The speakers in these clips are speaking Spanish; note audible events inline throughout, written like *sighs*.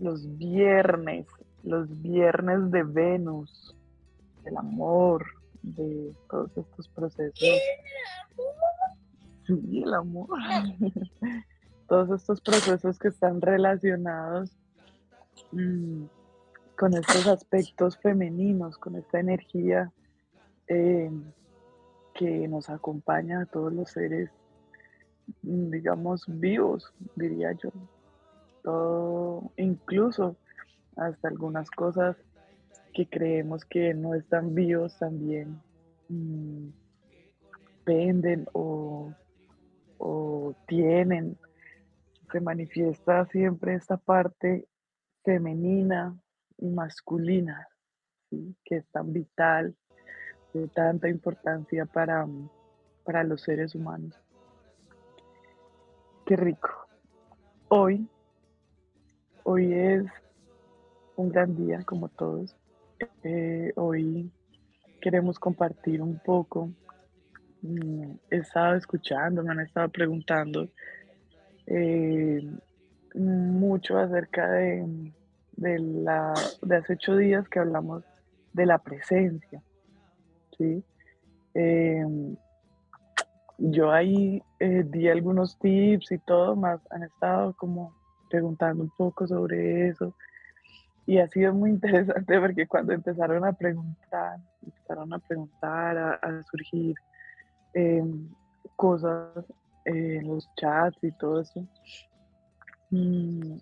los viernes, los viernes de Venus, del amor, de todos estos procesos. Sí, el amor. *laughs* todos estos procesos que están relacionados mm, con estos aspectos femeninos, con esta energía eh, que nos acompaña a todos los seres, mm, digamos, vivos, diría yo. Todo, incluso hasta algunas cosas que creemos que no están vivos también mm, penden o, o tienen, se manifiesta siempre esta parte femenina y masculina, que es tan vital, de tanta importancia para, para los seres humanos. Qué rico. Hoy, hoy es un gran día como todos. Eh, hoy queremos compartir un poco. Mm, he estado escuchando, me han estado preguntando eh, mucho acerca de, de, la, de hace ocho días que hablamos de la presencia. ¿sí? Em, yo ahí eh, di algunos tips y todo, más han estado como preguntando un poco sobre eso. Y ha sido muy *laughs* interesante porque cuando empezaron a preguntar, empezaron a preguntar, a, surgir em, cosas en los chats y todo eso, mm,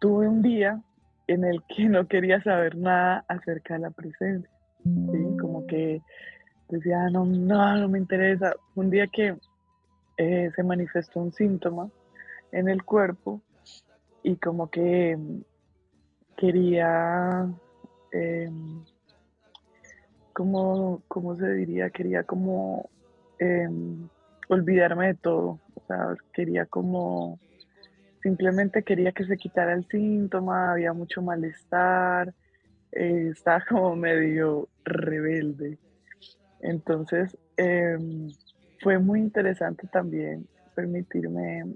tuve un día en el que no quería saber nada acerca de la presencia, ¿sí? Como que decía, no, no, no me interesa. Un día que eh, se manifestó un síntoma en el cuerpo y como que quería, em, como, ¿cómo se diría? Quería como em, olvidarme de todo, o sea, quería como simplemente quería que se quitara el síntoma, había mucho malestar, eh, estaba *laughs* como medio rebelde. Entonces, em, fue muy interesante también permitirme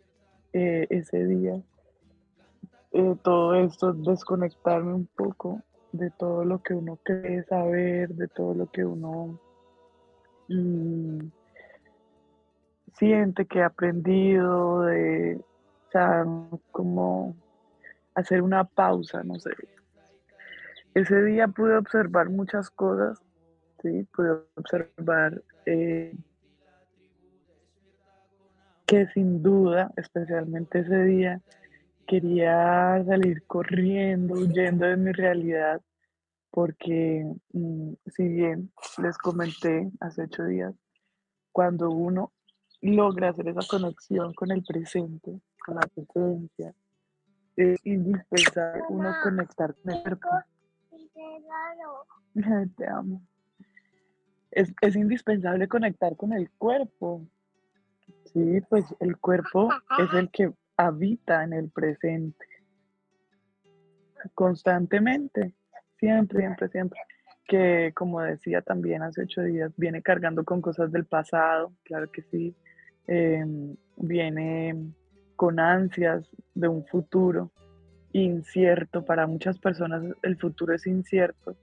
eh, ese día eh, todo esto, desconectarme un poco de todo lo que uno cree saber, de todo lo que uno mm, siente que ha aprendido, de como hacer una pausa, no sé. Ese día pude observar muchas cosas, sí, pude observar eh, que sin duda, especialmente ese día, quería salir corriendo, huyendo de mi realidad, porque mm, si bien les comenté hace ocho días, cuando uno logra hacer esa conexión con el presente, con la presencia. Es indispensable uno conectar con el cuerpo. *laughs* Te amo. Es, es indispensable conectar con el cuerpo. Sí, pues el cuerpo es el que habita en el presente. Constantemente. Siempre, siempre, siempre. Que como decía también hace ocho días, viene cargando con cosas del pasado, claro que sí. Em, viene con ansias de un futuro incierto. Para muchas personas el futuro es incierto.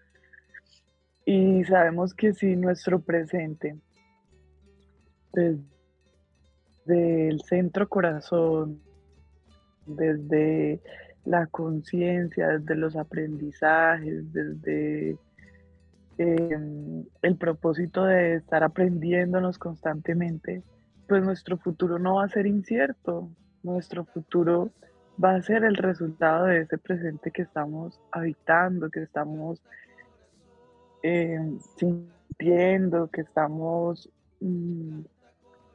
Y sabemos que si nuestro presente, desde el centro corazón, desde la conciencia, desde los aprendizajes, desde em, el propósito de estar aprendiéndonos constantemente, pues nuestro futuro no va a ser incierto, nuestro futuro va a ser el resultado de ese presente que estamos habitando, que estamos eh, sintiendo, que estamos mm,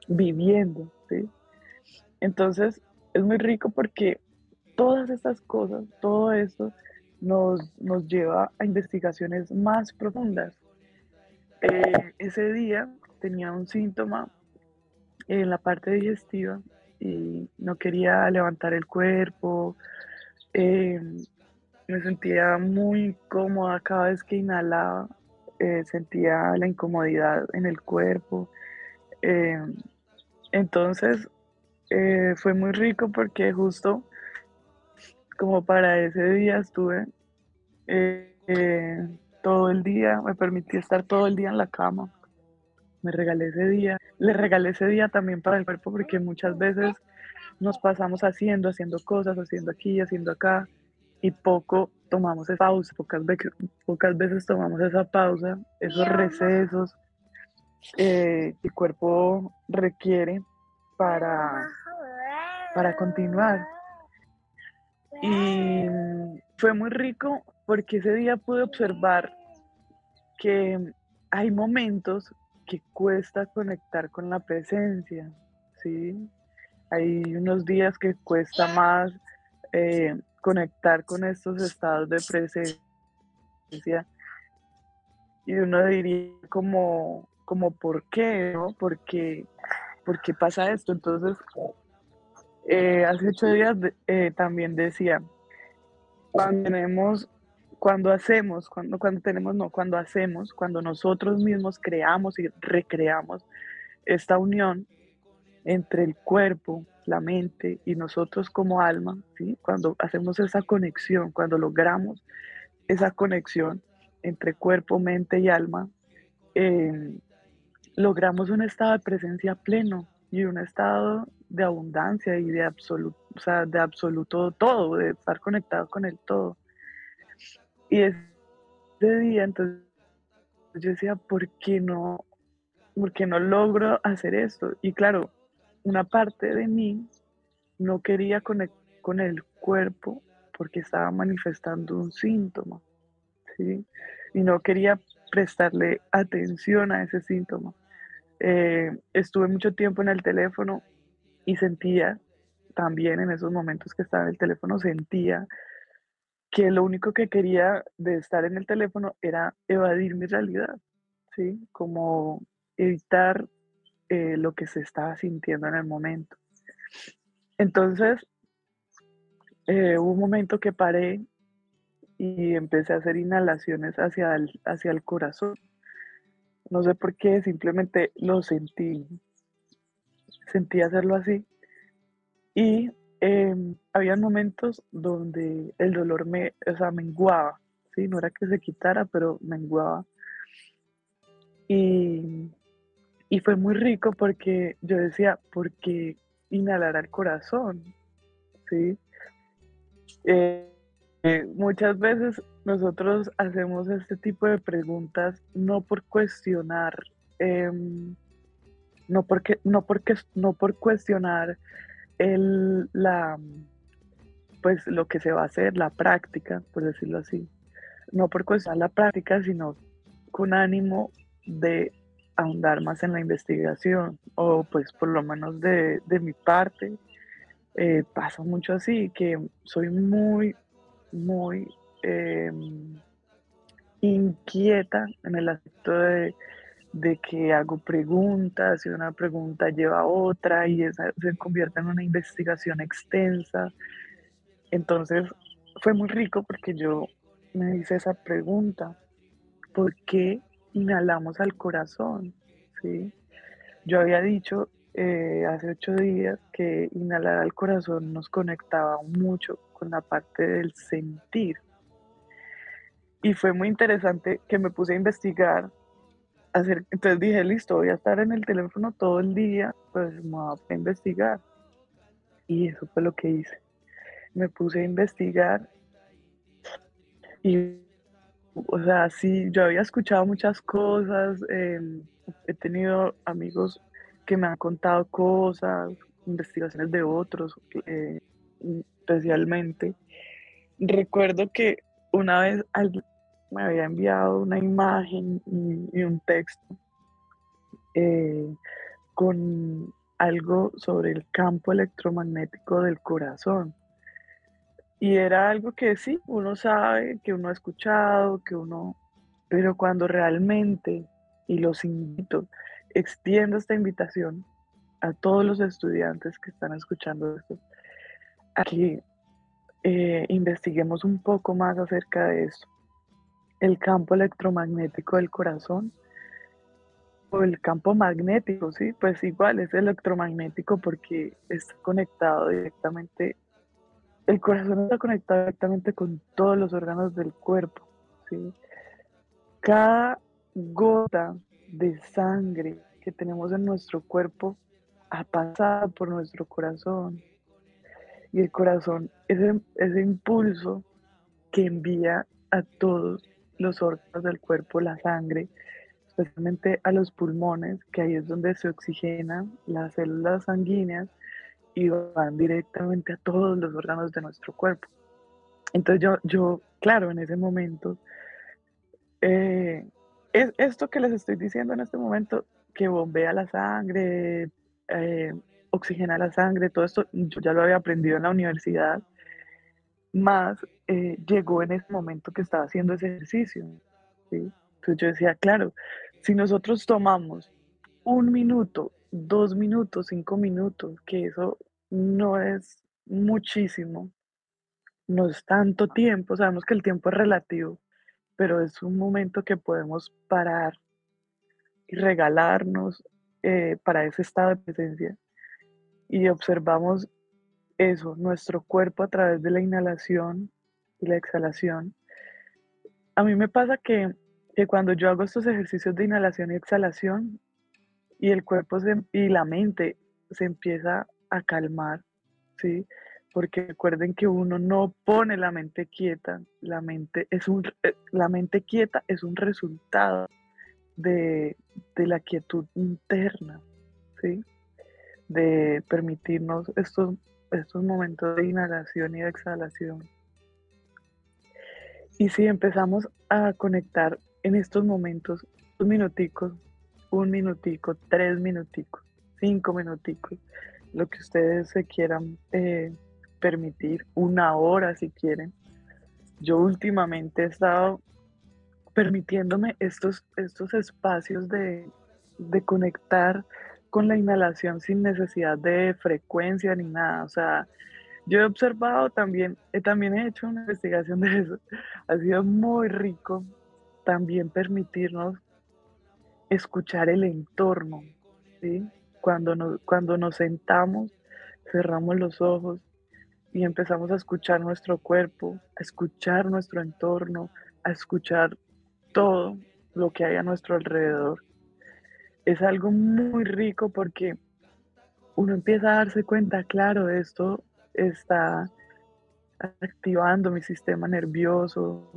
viviendo. Entonces es muy rico porque todas estas cosas, todo esto nos, nos lleva a investigaciones más profundas. Eh, ese día tenía un síntoma en la parte digestiva y no quería levantar el cuerpo. Eh, me sentía muy incómoda cada vez que inhalaba, eh, sentía la incomodidad en el cuerpo. Eh, entonces fue muy rico porque justo como para ese día estuve eh, eh, todo el día, me permití estar todo el día en la cama. Me regalé ese día. Le regalé ese día también para el cuerpo porque muchas veces nos pasamos haciendo, haciendo cosas, haciendo aquí, haciendo acá y poco tomamos esa pausa, pocas veces, pocas veces tomamos esa pausa, esos recesos eh, que el cuerpo requiere para, para continuar. Y fue muy rico porque ese día pude observar que hay momentos que cuesta conectar con la presencia, ¿sí? Hay unos días que cuesta más eh, conectar con estos estados de presencia y uno diría como, como ¿por qué? ¿no? ¿Por qué, pasa esto? Entonces, eh, hace ocho días eh, también decía, cuando tenemos, cuando hacemos, cuando, cuando tenemos, no, cuando hacemos, cuando nosotros mismos creamos y recreamos esta unión, entre el cuerpo, la mente y nosotros como alma, ¿sí? cuando hacemos esa conexión, cuando logramos esa conexión entre cuerpo, mente y alma, em, logramos un estado de presencia pleno y un estado de abundancia y de absoluto, o sea, de absoluto todo, de estar conectado con el todo. Y ese día, entonces, yo decía, ¿por qué no? ¿Por qué no logro hacer esto? Y claro, una parte de mí no quería conectar con el cuerpo porque estaba manifestando un síntoma, ¿sí? Y no quería prestarle atención a ese síntoma. Eh, estuve mucho tiempo en el teléfono y sentía también en esos momentos que estaba en el teléfono, sentía que lo único que quería de estar en el teléfono era evadir mi realidad, ¿sí? Como evitar eh, lo que se estaba sintiendo en el momento. Entonces, eh, hubo un momento que paré y empecé a hacer inhalaciones hacia el, hacia el corazón. No sé por qué, simplemente lo sentí. Sentí hacerlo así. Y eh, había momentos donde el dolor me, o sea, menguaba, ¿sí? No era que se quitara, pero menguaba. Y y fue muy rico porque yo decía, ¿por qué inhalar al corazón? ¿Sí? Eh, eh, muchas veces nosotros hacemos este tipo de preguntas no por cuestionar, em, no, porque, no, porque, no por cuestionar el, la, pues lo que se va a hacer, la práctica, por decirlo así. No por cuestionar la práctica, sino con ánimo de ahondar más en la investigación, o pues por lo menos de, mi parte, eh, pasa mucho así, que soy muy, muy em, inquieta en el aspecto de, que hago preguntas y una pregunta lleva a otra y esa se convierte en una investigación extensa. Entonces fue muy rico porque yo me hice esa pregunta, ¿por qué inhalamos al corazón, ¿sí? Yo había dicho eh, hace ocho días que inhalar al corazón nos conectaba mucho con la parte del sentir. Y fue muy interesante que me puse a investigar. Hacer, entonces dije, listo, voy a estar en el teléfono todo el día, pues me voy a investigar. Y eso fue lo que hice. Me puse a investigar y o sea, sí, yo había escuchado muchas cosas, em, he tenido amigos que me han contado cosas, investigaciones de otros, eh, especialmente. Recuerdo que una vez me había enviado una imagen y, un texto eh, con algo sobre el campo electromagnético del corazón. Y era algo que sí, uno sabe, que uno ha escuchado, que uno, pero cuando realmente, y los invito, extiendo esta invitación a todos los estudiantes que están escuchando esto, a que eh, investiguemos un poco más acerca de eso. El campo electromagnético del corazón o el campo magnético, sí, pues igual es electromagnético porque está conectado directamente el corazón está conectado directamente con todos los órganos del cuerpo. ¿sí? Cada gota de sangre que tenemos en nuestro cuerpo ha pasado por nuestro corazón. Y el corazón es ese impulso que envía a todos los órganos del cuerpo la sangre, especialmente a los pulmones, que ahí es donde se oxigenan las células sanguíneas y van directamente a todos los órganos de nuestro cuerpo. Entonces yo, yo claro, en ese momento, eh, es esto que les estoy diciendo en este momento, que bombea la sangre, eh, oxigena la sangre, todo esto, yo ya lo había aprendido en la universidad, más eh, llegó en ese momento que estaba haciendo ese ejercicio. Entonces yo decía, claro, si nosotros tomamos un minuto, dos minutos, cinco minutos, que eso no es muchísimo, no es tanto tiempo, sabemos que el tiempo es relativo, pero es un momento que podemos parar y regalarnos eh, para ese estado de presencia y observamos eso, nuestro cuerpo a través de la inhalación y la exhalación. A mí me pasa que, que cuando yo hago estos ejercicios de inhalación y exhalación y el cuerpo y la mente se empieza a calmar, ¿sí? Porque recuerden que uno no pone la mente quieta, la mente, es un, eh, la mente quieta es un resultado de, de la quietud interna, ¿sí? De permitirnos estos, estos momentos de inhalación y de exhalación. Y si empezamos a conectar en estos momentos, un minuticos, un minutico, tres minuticos, cinco minuticos, lo que ustedes se quieran eh, permitir, una hora si quieren. Yo últimamente he estado permitiéndome estos, estos espacios de, de conectar con la inhalación sin necesidad de frecuencia ni nada. O sea, yo he observado también, he también he hecho una investigación de eso. Ha sido muy rico también permitirnos escuchar el entorno, ¿sí? Cuando nos, cuando nos sentamos, cerramos los ojos y empezamos a escuchar nuestro cuerpo, a escuchar nuestro entorno, a escuchar todo lo que hay a nuestro alrededor. Es algo muy rico porque uno empieza a darse cuenta, claro, esto está activando mi sistema nervioso,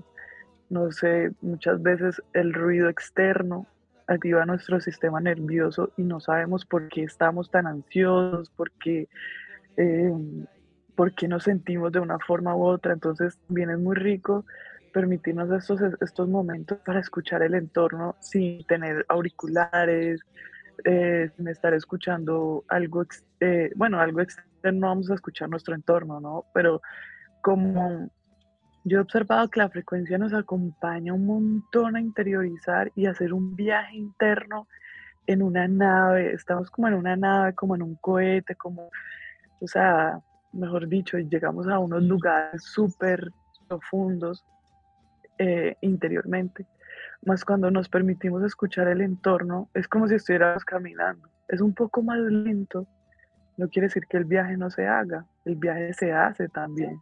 no sé, muchas veces el ruido externo activa nuestro sistema nervioso y no sabemos por qué estamos tan ansiosos, por qué, eh, por qué nos sentimos de una forma u otra. Entonces, es muy rico permitirnos estos, estos momentos para escuchar el entorno sin tener auriculares, eh, sin estar escuchando algo, eh, bueno, algo externo, vamos a escuchar nuestro entorno, ¿no? Pero como yo he observado que la frecuencia nos acompaña un montón a interiorizar y hacer un viaje interno en una nave. Estamos como en una nave, como en un cohete, como, o sea, mejor dicho, llegamos a unos lugares súper profundos eh, interiormente. Más cuando nos permitimos escuchar el entorno, es como si estuviéramos caminando. Es un poco más lento. No quiere decir que el viaje no se haga, el viaje se hace también.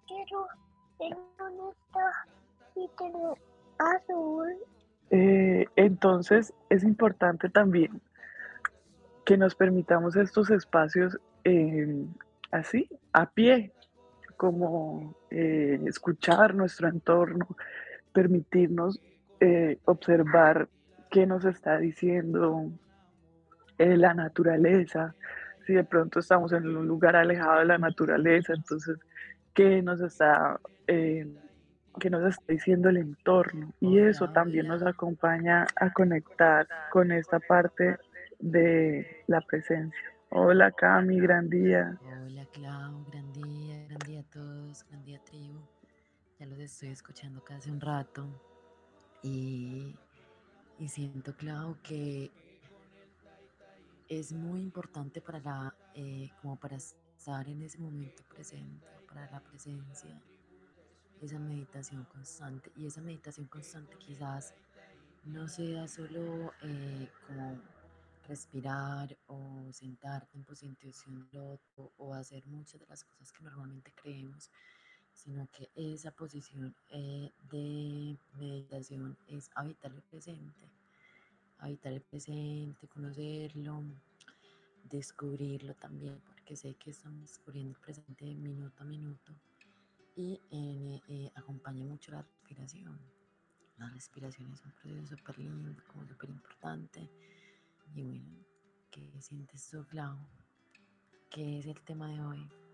Eh, entonces es importante también que nos permitamos estos espacios eh, así, a pie, como eh, escuchar nuestro entorno, permitirnos observar qué nos está diciendo la naturaleza. Si de pronto estamos en un lugar alejado de la naturaleza, entonces, ¿qué nos está que nos está diciendo el entorno y eso también nos acompaña a conectar con esta parte de la presencia. Hola Cami, gran día. Hola Clau, gran día, gran día a todos, gran día tribu. Ya los estoy escuchando casi un rato y, y siento Clau que es muy importante para la, eh, como para estar en ese momento presente, para la presencia esa meditación constante. Y esa meditación constante quizás no sea solo eh, como respirar o sentarte en posición loto o hacer muchas de las cosas que normalmente creemos sino que esa posición eh, de meditación es habitar el presente, habitar el presente, conocerlo, descubrirlo también, porque sé que estamos descubriendo el presente minuto a minuto y eh, eh, acompaña mucho la respiración. La respiración es un proceso súper lindo, como súper importante. Y bueno, ¿qué sientes Clau? ¿Qué es el tema de hoy?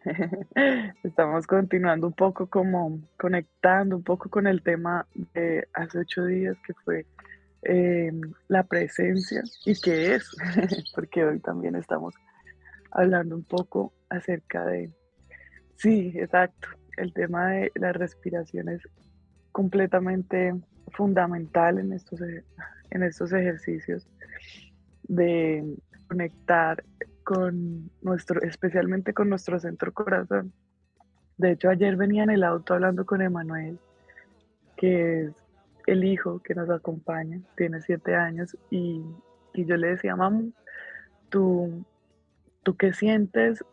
*laughs* Estamos continuando un poco como conectando un poco con el tema de hace ocho días que fue em, la presencia y qué es, *laughs* porque hoy también estamos hablando un poco acerca de, sí, exacto, el tema de la respiración es completamente fundamental en estos, en estos ejercicios de conectar con nuestro, especialmente con nuestro centro corazón. De hecho, ayer venía en el auto hablando con Emanuel, que es el hijo que nos acompaña, tiene siete años, y, yo le decía, mamá, ¿tú, ¿tú qué sientes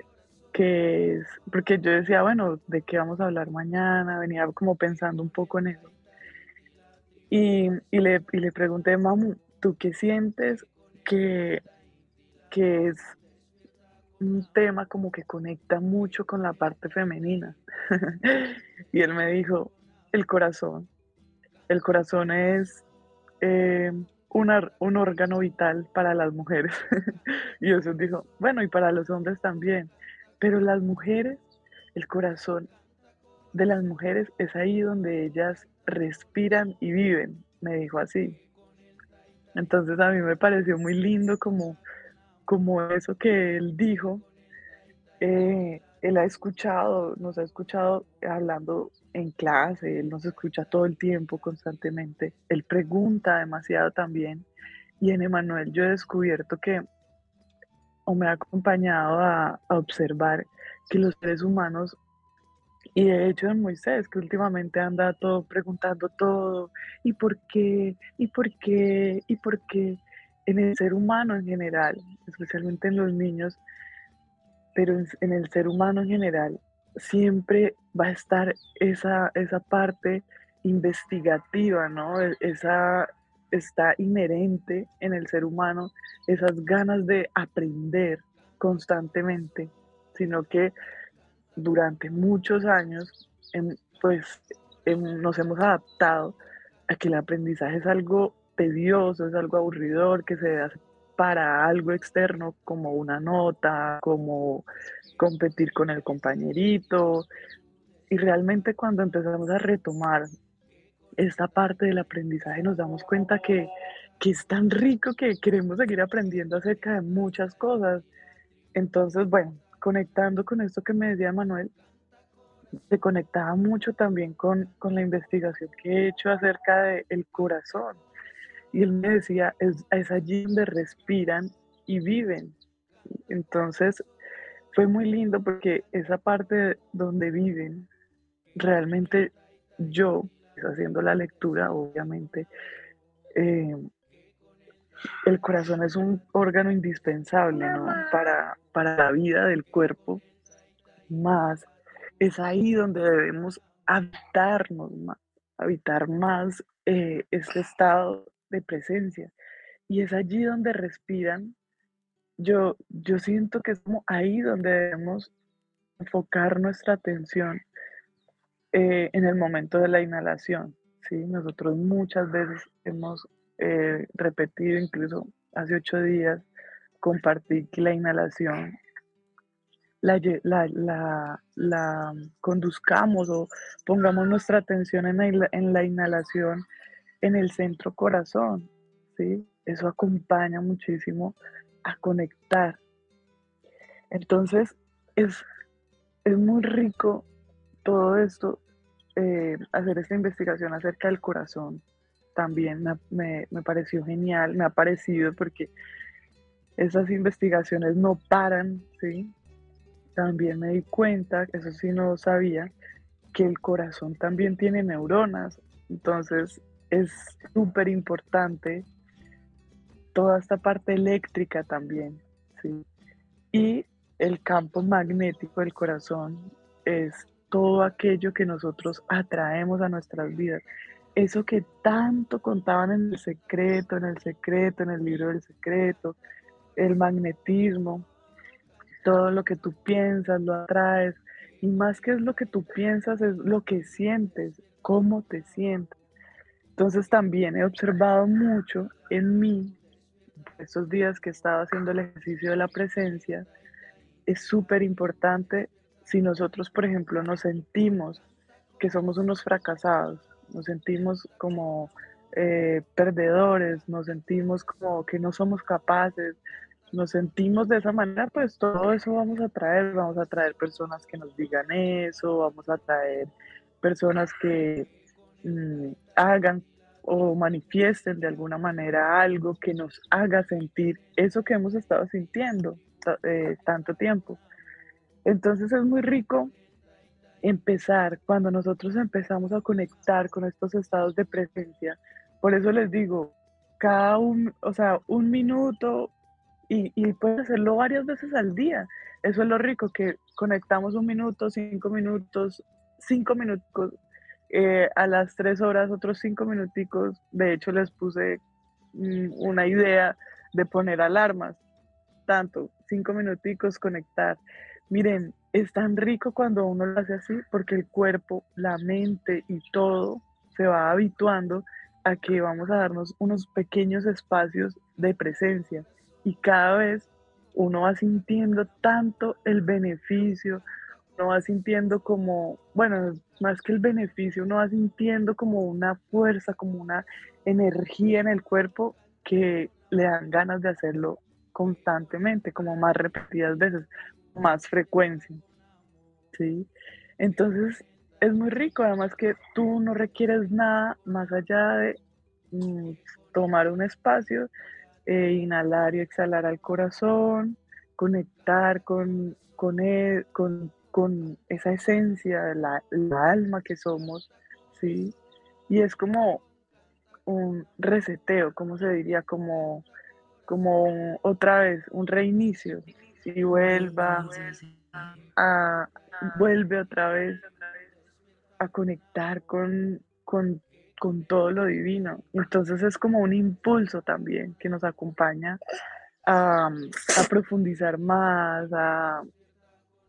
que es? Porque yo decía, bueno, ¿de qué vamos a hablar mañana? Venía como pensando un poco en eso. Y, le, y le pregunté, mamá, ¿tú qué sientes que, que es un tema como que conecta mucho con la parte femenina. *laughs* y él me dijo, el corazón. El corazón es eh, un órgano vital para las mujeres. *laughs* y eso dijo, bueno, y para los hombres también. Pero las mujeres, el corazón de las mujeres es ahí donde ellas respiran y viven, me dijo así. Entonces a mí me pareció muy lindo como como eso que él dijo, eh, él ha escuchado, nos ha escuchado hablando en clase, él nos escucha todo el tiempo, constantemente, él pregunta demasiado también. Y en Emanuel yo he descubierto que, o me ha acompañado a, a observar que los seres humanos y de hecho en Moisés, que últimamente anda todo preguntando todo, ¿y por qué? ¿Y por qué? ¿Y por qué? En el ser humano en general, especialmente en los niños, pero en, el ser humano en general, siempre va a estar esa, esa parte investigativa, ¿no? E, esa está inherente en el ser humano, esas ganas de aprender constantemente, sino que durante muchos años, pues nos hemos adaptado a que el aprendizaje es algo tedioso, es algo aburridor que se hace para algo externo como una nota, como competir con el compañerito. Y realmente cuando empezamos a retomar esta parte del aprendizaje nos damos cuenta que, que es tan rico que queremos seguir aprendiendo acerca de muchas cosas. Entonces, bueno, conectando con esto que me decía Manuel, se conectaba mucho también con, con la investigación que he hecho acerca del corazón y él me decía, es, allí donde respiran y viven. Entonces, fue muy lindo porque esa parte donde viven, realmente yo, haciendo la lectura, obviamente, eh, el corazón es un órgano indispensable para, para la vida del cuerpo, más es ahí donde debemos habitarnos más, habitar más eh, este estado de presencia. Y es allí donde respiran. Yo, yo siento que es como ahí donde debemos enfocar nuestra atención eh, en el momento de la inhalación. ¿sí? Nosotros muchas veces hemos eh, repetido, incluso hace ocho días, compartir que la inhalación la, la, la, conduzcamos o pongamos nuestra atención en en la inhalación en el centro corazón, ¿sí? Eso acompaña muchísimo a conectar. Entonces, es, es muy rico todo esto, eh, hacer esta investigación acerca del corazón. También me, me pareció genial, me ha parecido porque esas investigaciones no paran, ¿sí? También me di cuenta, eso sí no sabía, que el corazón también tiene neuronas. Entonces, es súper importante toda esta parte eléctrica también, ¿sí? Y el campo magnético del corazón es todo aquello que nosotros atraemos a nuestras vidas. Eso que tanto contaban en el secreto, en el secreto, en el libro del secreto, el magnetismo, todo lo que tú piensas lo atraes. Y más que es lo que tú piensas, es lo que sientes, cómo te sientes. Entonces también he observado mucho en mí, estos días que he estado haciendo el ejercicio de la presencia, es súper importante si nosotros, por ejemplo, nos sentimos que somos unos fracasados, nos sentimos como eh, perdedores, nos sentimos como que no somos capaces, nos sentimos de esa manera, pues todo eso vamos a traer, vamos a traer personas que nos digan eso, vamos a traer personas que mm, hagan o manifiesten de alguna manera algo que nos haga sentir eso que hemos estado sintiendo eh, tanto tiempo. Entonces es muy rico empezar cuando nosotros empezamos a conectar con estos estados de presencia. Por eso les digo, cada un, o sea, un minuto y, y puedes hacerlo varias veces al día. Eso es lo rico, que conectamos un minuto, cinco minutos, cinco minutos, eh, a las tres horas otros cinco minuticos. De hecho, les puse mm, una idea de poner alarmas, tanto, cinco minuticos, conectar. Miren, es tan rico cuando uno lo hace así porque el cuerpo, la mente y todo se va habituando a que vamos a darnos unos pequeños espacios de presencia y cada vez uno va sintiendo tanto el beneficio, uno va sintiendo como, bueno, más que el beneficio, uno va sintiendo como una fuerza, como una energía en el cuerpo que le dan ganas de hacerlo constantemente, como más repetidas veces, más frecuencia. ¿sí? Entonces, es muy rico, además que tú no requieres nada más allá de mm, tomar un espacio, e inhalar y exhalar al corazón, conectar con, con, e, con, esa esencia, de la alma que somos, ¿sí? Y es como un reseteo, como se diría, como, como otra vez, un reinicio, y vuelva a, vuelve otra vez a conectar con, con, todo lo divino. Entonces es como un impulso también que nos acompaña a, profundizar más, a,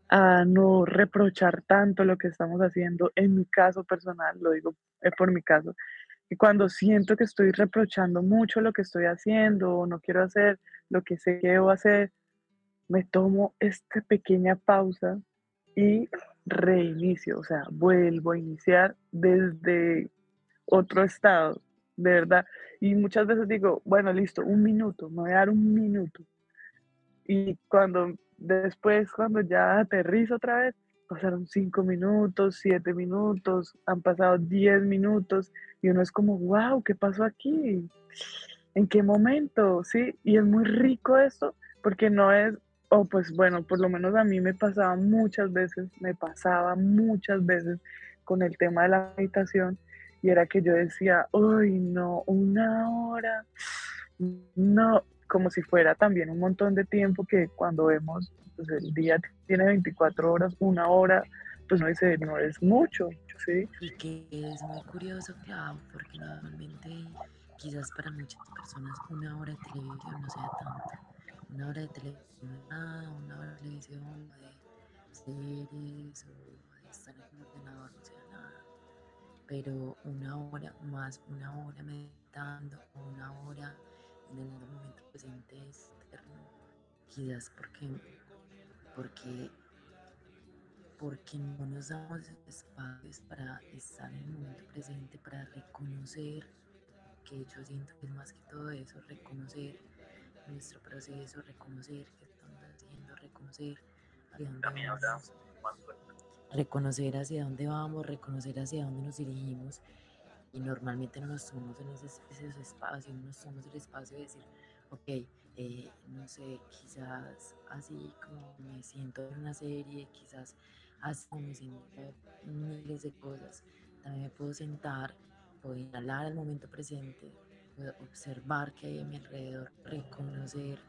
a, no reprochar tanto lo que estamos haciendo. En mi caso personal, lo digo eh, por mi caso, y cuando siento que estoy reprochando mucho lo que estoy haciendo o no quiero hacer lo que sé que debo hacer, me tomo esta pequeña pausa y reinicio, o sea, vuelvo a iniciar desde otro estado, de verdad. Y muchas veces digo, bueno, listo, un minuto, me voy a dar un minuto. Y cuando después, cuando ya aterrizo otra vez, pasaron cinco minutos, siete minutos, han pasado diez minutos y uno es como, wow, ¿qué pasó aquí? ¿En qué momento? Sí, y es muy rico esto porque no es o pues bueno, por lo menos a mí me pasaba muchas veces, me pasaba muchas veces con el tema de la meditación y era que yo decía, uy, no, una hora, no, como si fuera también un montón de tiempo que cuando vemos, pues el día tiene 24 horas, una hora, pues no dice, no es mucho, ¿sí? Y que es muy curioso, claro, porque normalmente quizás para muchas personas una hora de televisión no sea tanto una hora de televisión, una hora de televisión, de series o de estar en el ordenador, no sea nada. Pero una hora más, una hora meditando, una hora en el momento presente es eterno. Quizás porque, porque, porque no nos damos espacios para estar en el momento presente, para reconocer, que yo siento que es más que todo eso, reconocer nuestro proceso, reconocer qué estamos haciendo, reconocer hacia dónde vamos, reconocer hacia dónde vamos, reconocer hacia dónde nos dirigimos. Y normalmente no nos tomamos en esos, espacios, no nos tomamos el espacio de decir, ok, eh, no sé, quizás así como me siento en una serie, quizás así como me siento miles de cosas, también me puedo sentar, puedo inhalar al momento presente, observar qué hay a mi alrededor, reconocer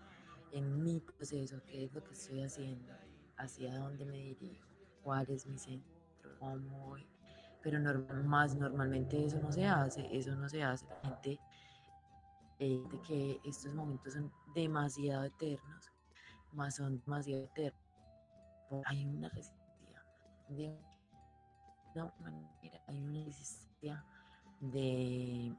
en mi proceso qué es lo que estoy haciendo hacia dónde me dirijo, cuál es mi centro, cómo voy. Pero normal, más normalmente eso no se hace, eso no se hace. La gente eh, de que estos momentos son demasiado eternos, más son demasiado eternos. Hay una resistencia de una manera, hay una resistencia de,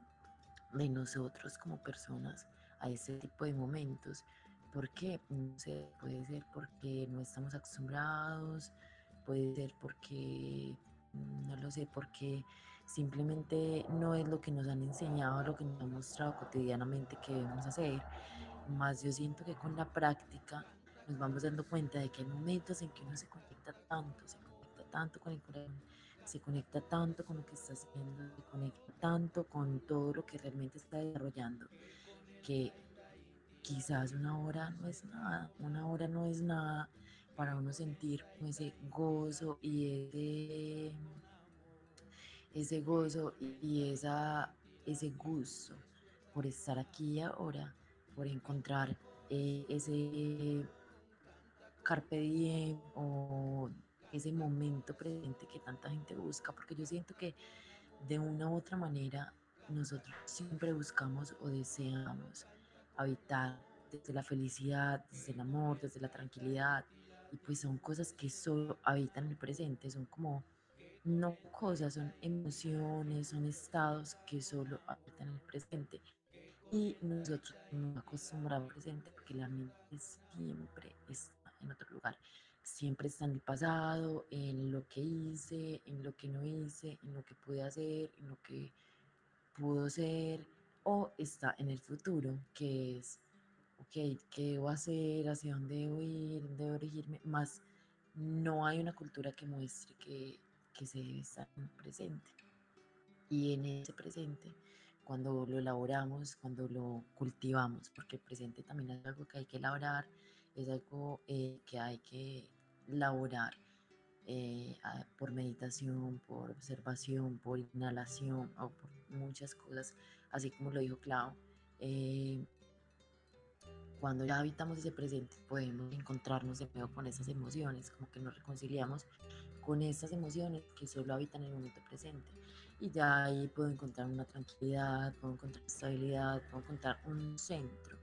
de nosotros como personas a ese tipo de momentos. ¿Por qué? No sé, puede ser porque no estamos acostumbrados, puede ser porque, no lo sé, porque simplemente no es lo que nos han enseñado, lo que nos han mostrado cotidianamente que debemos hacer. Más yo siento que con la práctica nos vamos dando cuenta de que hay momentos en que uno se conecta tanto, se conecta tanto con el corazón, se conecta tanto con lo que está haciendo, se conecta tanto con todo lo que realmente está desarrollando, que quizás una hora no es nada, una hora no es nada para uno sentir ese gozo y ese, ese gozo y esa, ese gusto por estar aquí ahora, por encontrar eh, ese carpe diem o ese momento presente que tanta gente busca, porque yo siento que de una u otra manera nosotros siempre buscamos o deseamos habitar desde la felicidad, desde el amor, desde la tranquilidad. Y pues son cosas que solo habitan el presente, son como, no cosas, son emociones, son estados que solo habitan el presente. Y nosotros nos acostumbramos al presente porque la mente siempre está en otro lugar. Siempre está en el pasado, en lo que hice, en lo que no hice, en lo que pude hacer, en lo que pudo ser, o está en el futuro, que es, ok, ¿qué debo hacer? ¿Hacia dónde debo ir? ¿Dónde debo dirigirme? Más no hay una cultura que muestre que, que se debe estar presente. Y en ese presente, cuando lo elaboramos, cuando lo cultivamos, porque el presente también es algo que hay que elaborar, es algo eh, que hay que elaborar eh, por meditación, por observación, por inhalación o por muchas cosas así como lo dijo Clau, eh, cuando ya habitamos ese presente podemos encontrarnos de nuevo con esas emociones, como que nos reconciliamos con esas emociones que solo habitan el momento presente. Y ya ahí puedo encontrar una tranquilidad, puedo encontrar estabilidad, puedo encontrar un centro.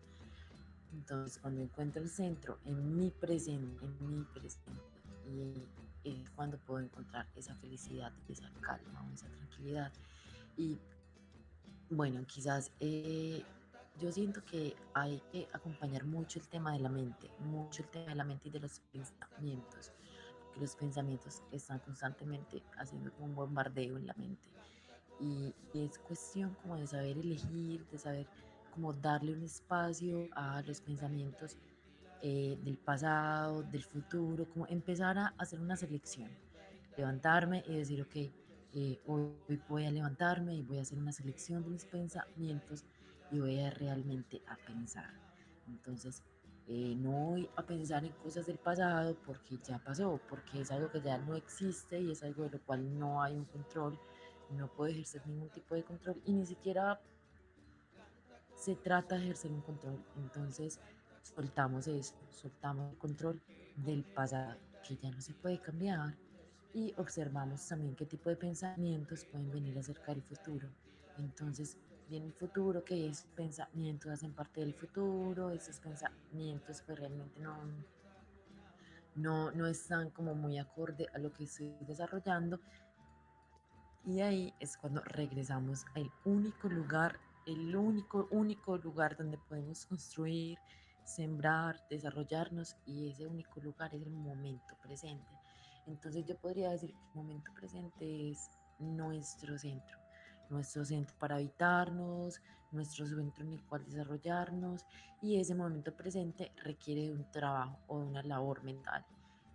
Entonces, cuando encuentro el centro en mi presente, en mi presente, y es cuando puedo encontrar esa felicidad, esa calma, esa tranquilidad. Y bueno, quizás eh, yo siento que hay que acompañar mucho el tema de la mente, mucho el tema de la mente y de los pensamientos, porque los pensamientos están constantemente haciendo como un bombardeo en la mente. Y, es cuestión como de saber elegir, de saber cómo darle un espacio a los pensamientos eh, del pasado, del futuro, como empezar a hacer una selección, levantarme y decir, ok, eh, hoy, voy a levantarme y voy a hacer una selección de mis pensamientos y voy a realmente a pensar. Entonces, eh, no voy a pensar en cosas del pasado porque ya pasó, porque es algo que ya no existe y es algo de lo cual no hay un control, no puedo ejercer ningún tipo de control y ni siquiera se trata de ejercer un control. Entonces, soltamos eso, soltamos el control del pasado que ya no se puede cambiar y observamos también qué tipo de pensamientos pueden venir acerca del futuro. Entonces, viene el futuro, que esos pensamientos hacen parte del futuro, esos pensamientos pues realmente no, no, no están como muy acorde a lo que estoy desarrollando. Y ahí es cuando regresamos al único lugar, el único, único lugar donde podemos construir, sembrar, desarrollarnos y ese único lugar es el momento presente. Entonces yo podría decir que el momento presente es nuestro centro, nuestro centro para habitarnos, nuestro centro en el cual desarrollarnos y ese momento presente requiere de un trabajo o de una labor mental.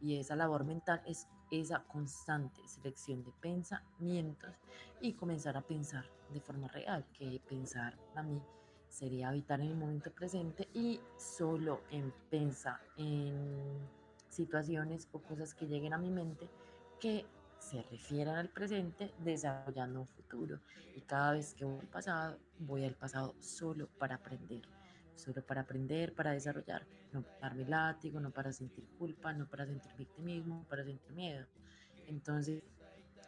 Y esa labor mental es esa constante selección de pensamientos y comenzar a pensar de forma real, que pensar a mí sería habitar en el momento presente y solo en pensar en situaciones o cosas que lleguen a mi mente que se refieran al presente desarrollando un futuro. Y cada vez que voy al pasado, voy al pasado solo para aprender, solo para aprender, para desarrollar, no para darme látigo, no para sentir culpa, no para sentir victimismo, para sentir miedo. Entonces,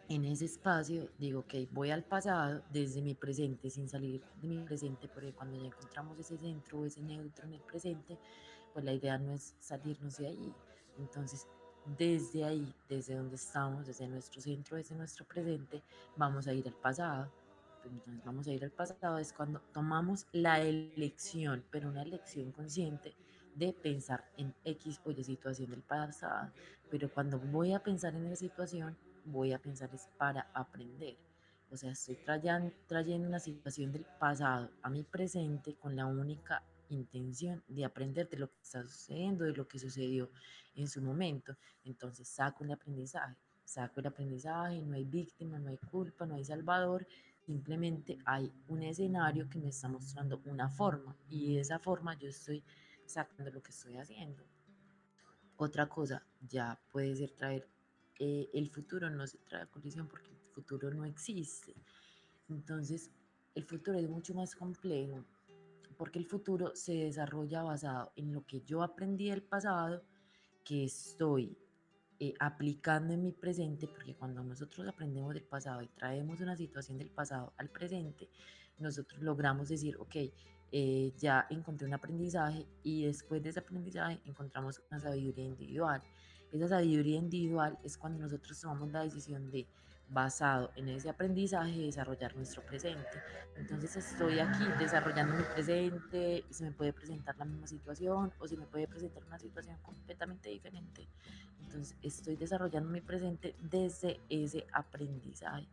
en ese espacio digo, ok, voy al pasado desde mi presente, sin salir de mi presente, porque cuando ya encontramos ese centro ese neutro en el presente, pues la idea no es salirnos de ahí. Entonces, desde ahí, desde donde estamos, desde nuestro centro, desde nuestro presente, vamos a ir al pasado. Entonces vamos a ir al pasado, es cuando tomamos la elección, pero una elección consciente de pensar en X o Y situación del pasado. Pero cuando voy a pensar en esa situación, voy a pensar es para aprender. O sea, estoy trayendo, trayendo una situación del pasado a mi presente con la única intención de aprender de lo que está sucediendo, de lo que sucedió en su momento. Entonces saco un aprendizaje, saco el aprendizaje, no hay víctima, no hay culpa, no hay salvador, simplemente hay un escenario que me está mostrando una forma y de esa forma yo estoy sacando lo que estoy haciendo. Otra cosa ya puede ser traer eh, el futuro, no se trae a colisión porque el futuro no existe. Entonces, el futuro es mucho más complejo porque el futuro se desarrolla basado en lo que yo aprendí del pasado, que estoy eh, aplicando en mi presente, porque cuando nosotros aprendemos del pasado y traemos una situación del pasado al presente, nosotros logramos decir, ok, eh, ya encontré un aprendizaje y después de ese aprendizaje encontramos una sabiduría individual. Esa sabiduría individual es cuando nosotros tomamos la decisión de basado en ese aprendizaje desarrollar nuestro presente. Entonces estoy aquí desarrollando mi presente se me puede presentar la misma situación o se me puede presentar una situación completamente diferente. Entonces estoy desarrollando mi presente desde ese aprendizaje.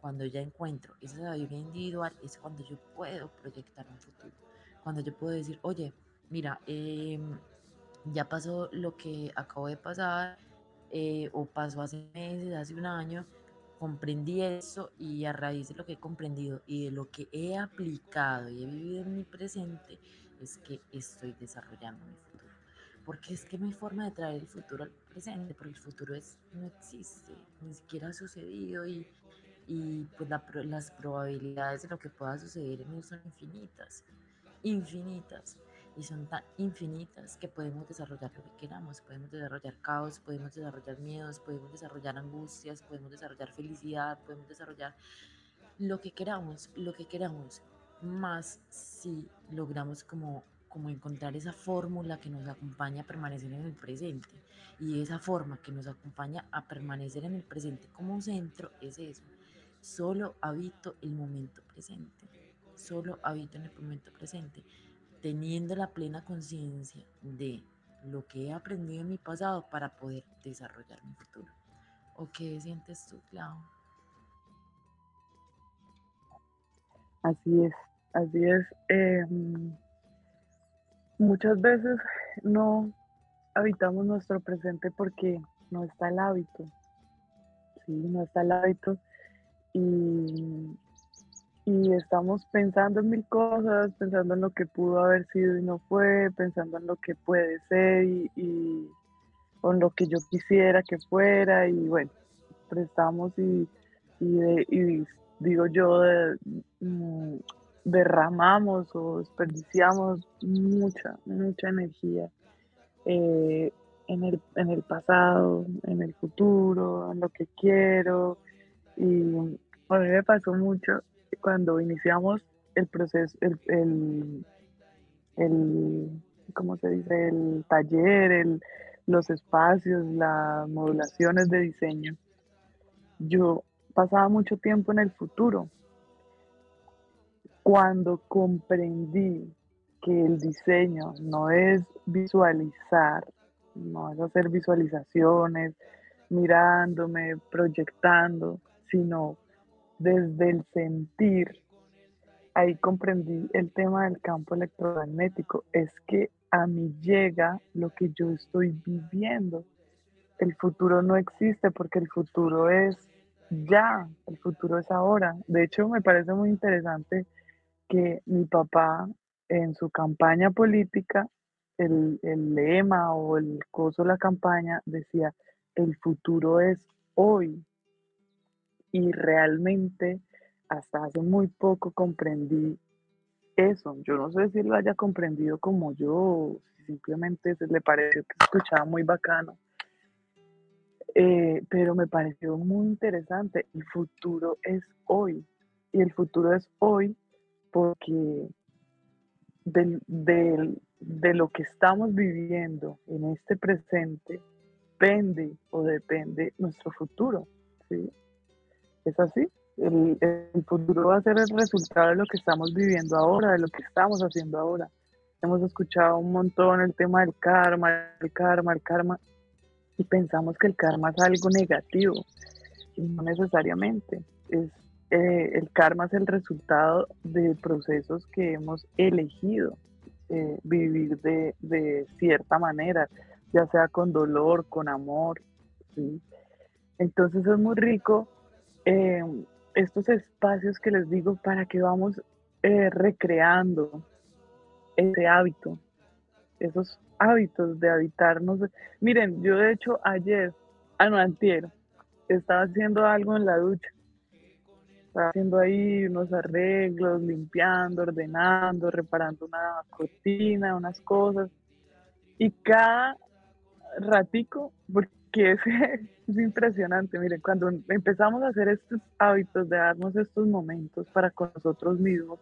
Cuando ya encuentro esa sabiduría individual es cuando yo puedo proyectar un futuro. Cuando yo puedo decir, oye, mira, em, ya pasó lo que acabo de pasar eh, o pasó hace meses, hace un año comprendí eso y a raíz de lo que he comprendido y de lo que he aplicado y he vivido en mi presente, es que estoy desarrollando mi futuro. Porque es que no hay forma de traer el futuro al presente, porque el futuro es, no existe, ni siquiera ha sucedido y, y pues las probabilidades de lo que pueda suceder en él son infinitas, infinitas y son tan infinitas que podemos desarrollar lo que queramos, podemos desarrollar caos, podemos desarrollar miedos, podemos desarrollar angustias, podemos desarrollar felicidad, podemos desarrollar lo que queramos, lo que queramos, más si logramos como, como encontrar esa fórmula que nos acompaña a permanecer en el presente. Y esa forma que nos acompaña a permanecer en el presente como centro es eso. Solo habito el momento presente. Solo habito en el momento presente teniendo la plena conciencia de lo que he aprendido en mi pasado para poder desarrollar mi futuro. ¿O qué sientes tú, Clau? Así es, así es. Em, muchas veces no habitamos nuestro presente porque no está el hábito. Sí, no está el hábito. Y y estamos pensando en mil cosas, pensando en lo que pudo haber sido y no fue, pensando en lo que puede ser y, y en lo que yo quisiera que fuera y bueno, prestamos y, y, digo yo, mm, derramamos o desperdiciamos mucha, mucha energía eh, en, el, en el pasado, en el futuro, en lo que quiero y a mí me pasó mucho cuando iniciamos el proceso, el, el, el ¿cómo se dice? El taller, el, los espacios, las modulaciones de diseño, yo pasaba mucho tiempo en el futuro. Cuando comprendí que el diseño no es visualizar, no es hacer visualizaciones, mirándome, proyectando, sino desde el sentir, ahí comprendí el tema del campo electromagnético, es que a mí llega lo que yo estoy viviendo. El futuro no existe porque el futuro es ya, el futuro es ahora. De hecho, me parece muy interesante que mi papá en su campaña política, el, el lema o el coso de la campaña decía, el futuro es hoy y realmente hasta hace muy poco comprendí eso. Yo no sé si lo haya comprendido como yo, simplemente se le pareció que escuchaba muy bacano. Eh, pero me pareció muy interesante. El futuro es hoy. Y el futuro es hoy porque de lo que estamos viviendo en este presente depende o depende nuestro futuro. ¿sí? Es así. El, futuro va a ser el resultado de lo que estamos viviendo ahora, de lo que estamos haciendo ahora. Hemos escuchado un montón el tema del karma, el karma, el karma, y pensamos que el karma es algo negativo, y no necesariamente. Es, eh, el karma es el resultado de procesos que hemos elegido eh, vivir de, de, cierta manera, ya sea con dolor, con amor. ¿sí? Entonces es muy rico eh, estos espacios que les digo para que vamos recreando ese hábito, esos hábitos de habitarnos. Miren, yo de hecho ayer, ah, no, antier, estaba haciendo algo en la ducha. Estaba haciendo ahí unos arreglos, limpiando, ordenando, reparando una cortina, unas cosas. Y cada ratico, porque es, *laughs* es impresionante, miren, cuando empezamos a hacer estos hábitos de darnos estos momentos para con nosotros mismos,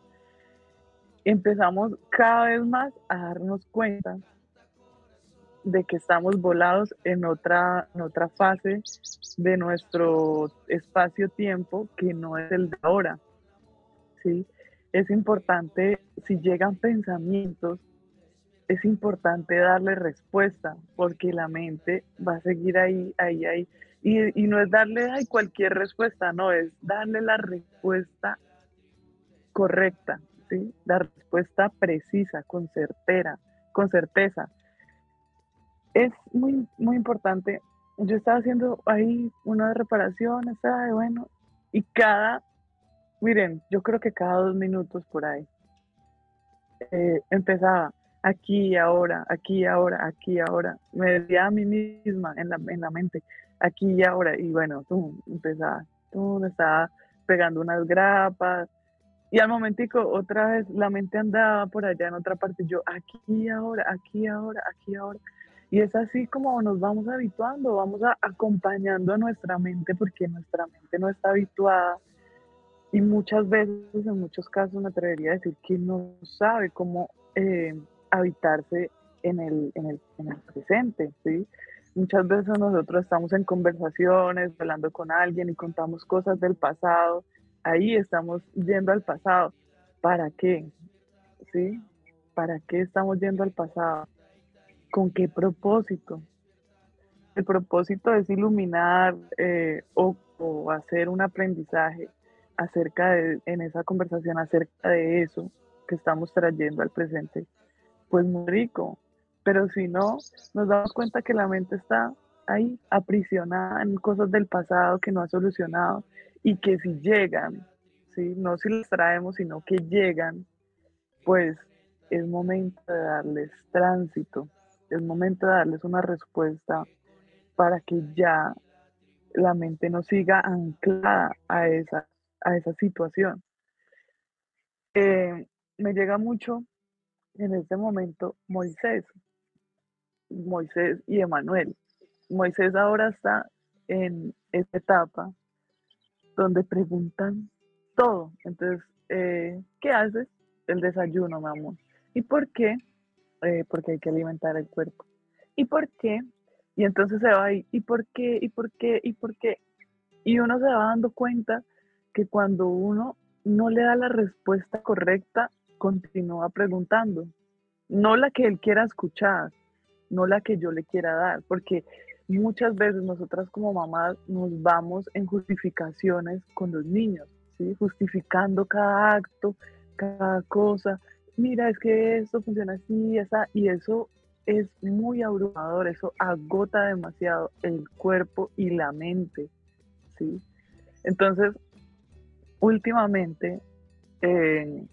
empezamos cada vez más a darnos cuenta de que estamos volados en otra, en otra fase de nuestro espacio-tiempo que no es el de ahora. ¿sí? Es importante, si llegan pensamientos, es importante darle respuesta, porque la mente va a seguir ahí, ahí, ahí. Y, y no es darle ay, cualquier respuesta, no, es darle la respuesta correcta, ¿sí? La respuesta precisa, con certera, con certeza. Es muy, muy importante. Yo estaba haciendo ahí unas reparaciones, ay, bueno, y cada, miren, yo creo que cada dos minutos por ahí, eh, empezaba aquí ahora, aquí ahora, aquí ahora. Me decía a mí misma en la, en la mente, aquí y ahora, y bueno, tú empezaba, tú estaba pegando unas grapas, y al momentico, otra vez, la mente andaba por allá en otra parte, yo aquí ahora, aquí ahora, aquí ahora. Y es así como nos vamos habituando, vamos acompañando a nuestra mente porque nuestra mente no está habituada y muchas veces, en muchos casos, me atrevería a decir que no sabe cómo eh, habitarse en el, en, el, en el presente, ¿sí? Muchas veces nosotros estamos en conversaciones, hablando con alguien y contamos cosas del pasado ahí estamos yendo al pasado. ¿Para qué? ¿Sí? ¿Para qué estamos yendo al pasado? ¿Con qué propósito? El propósito es iluminar eh, o, hacer un aprendizaje acerca de, en esa conversación, acerca de eso que estamos trayendo al presente. Pues muy rico. Pero si no, nos damos cuenta que la mente está ahí aprisionada en cosas del pasado que no ha solucionado y que si llegan, ¿sí? no si las traemos, sino que llegan, pues es momento de darles tránsito, es momento de darles una respuesta para que ya la mente no siga anclada a esa, a esa situación. Eh, me llega mucho en este momento Moisés, Moisés y Emanuel. Moisés ahora está en esta etapa donde preguntan todo. Entonces, eh, ¿qué haces? El desayuno, mi amor. ¿Y por qué? Eh, porque hay que alimentar el cuerpo. ¿Y por qué? Y entonces se va ahí, ¿y por qué? ¿Y por qué? ¿Y por qué? Y uno se va dando cuenta que cuando uno no le da la respuesta correcta, continúa preguntando. No la que él quiera escuchar, no la que yo le quiera dar, porque muchas veces nosotras como mamás nos vamos en justificaciones con los niños, ¿sí? justificando cada acto, cada cosa. Mira, es que esto funciona así, esa, y eso es muy abrumador, eso agota demasiado el cuerpo y la mente. ¿sí? Entonces, últimamente eh,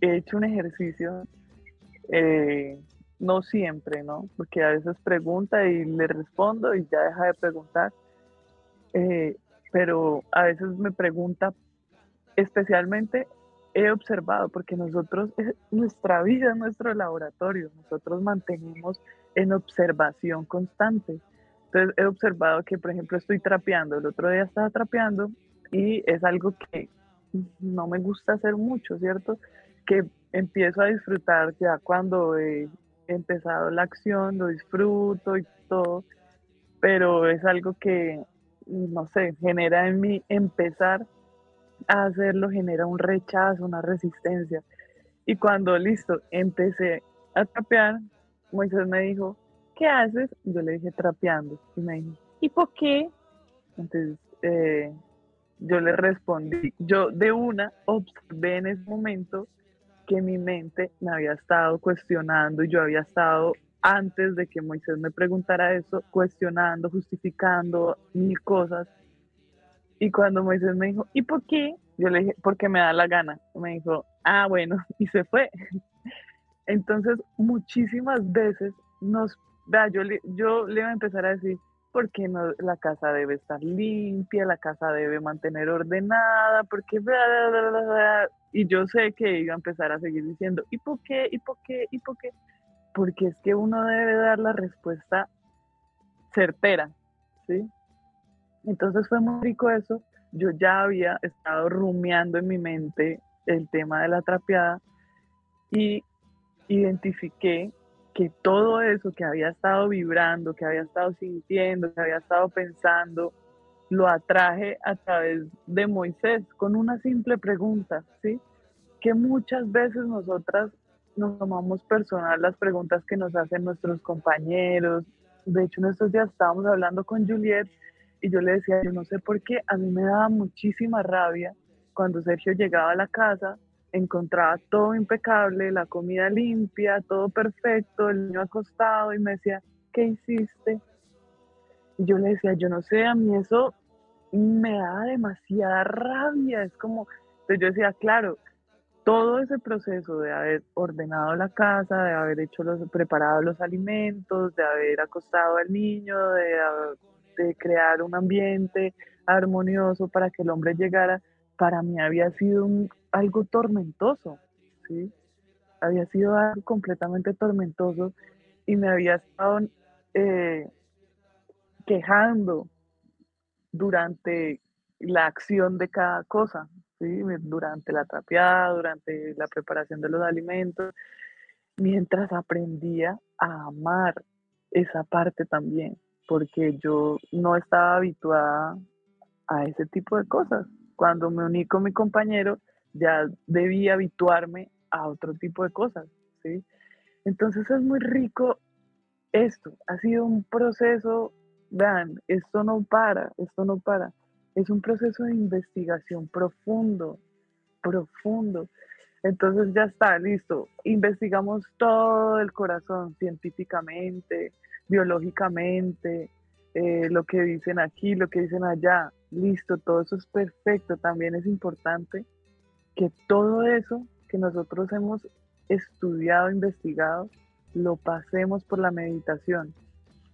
he hecho un ejercicio eh, no siempre, ¿no? Porque a veces pregunta y le respondo y ya deja de preguntar. Eh, pero a veces me pregunta especialmente he observado, porque nosotros, nuestra vida es nuestro laboratorio, nosotros mantenemos en observación constante. Entonces he observado que, por ejemplo, estoy trapeando, el otro día estaba trapeando y es algo que no me gusta hacer mucho, ¿cierto? Que empiezo a disfrutar ya cuando he empezado la acción, lo disfruto y todo, pero es algo que, no sé, genera en mí empezar a hacerlo, genera un rechazo, una resistencia. Y cuando listo, empecé a trapear, Moisés me dijo, ¿qué haces? Yo le dije trapeando. Y me dijo, ¿y por qué? Entonces, eh, yo le respondí, yo de una observé en ese momento que mi mente me había estado cuestionando y yo había estado antes de que Moisés me preguntara eso, cuestionando, justificando mil cosas. Y cuando Moisés me dijo, ¿y por qué? Yo le dije, porque me da la gana. Me dijo, ah, bueno, *laughs* y se fue. Entonces, muchísimas veces nos, vea, yo le, yo le iba a empezar a decir, porque no, la casa debe estar limpia, la casa debe mantener ordenada, porque... Y yo sé que iba a empezar a seguir diciendo, ¿y por qué? ¿Y por qué? ¿Y por qué? Porque es que uno debe dar la respuesta certera, ¿sí? Entonces fue muy rico eso. Yo ya había estado rumiando en mi mente el tema de la trapeada y identifiqué que todo eso que había estado vibrando, que había estado sintiendo, que había estado pensando, lo atraje a través de Moisés con una simple pregunta, ¿sí? Que muchas veces nosotras nos tomamos personal las preguntas que nos hacen nuestros compañeros. De hecho, en estos días estábamos hablando con Juliet y yo le decía, yo no sé por qué, a mí me daba muchísima rabia cuando Sergio llegaba a la casa encontraba todo impecable, la comida limpia, todo perfecto, el niño acostado y me decía, ¿qué hiciste? Y yo le decía, yo no sé, a mí eso me da demasiada rabia, es como, entonces yo decía, claro, todo ese proceso de haber ordenado la casa, de haber hecho los, preparado los alimentos, de haber acostado al niño, de, de crear un ambiente armonioso para que el hombre llegara, para mí había sido un algo tormentoso, ¿sí? Había sido algo completamente tormentoso y me había estado eh, quejando durante la acción de cada cosa, ¿sí? Durante la trapeada, durante la preparación de los alimentos, mientras aprendía a amar esa parte también, porque yo no estaba habituada a ese tipo de cosas. Cuando me uní con mi compañero, ya debí habituarme a otro tipo de cosas, ¿sí? Entonces es muy rico esto, ha sido un proceso, vean, esto no para, esto no para, es un proceso de investigación profundo, profundo. Entonces ya está, listo, investigamos todo el corazón científicamente, biológicamente, eh, lo que dicen aquí, lo que dicen allá, listo, todo eso es perfecto, también es importante que todo eso que nosotros hemos estudiado, investigado, lo pasemos por la meditación.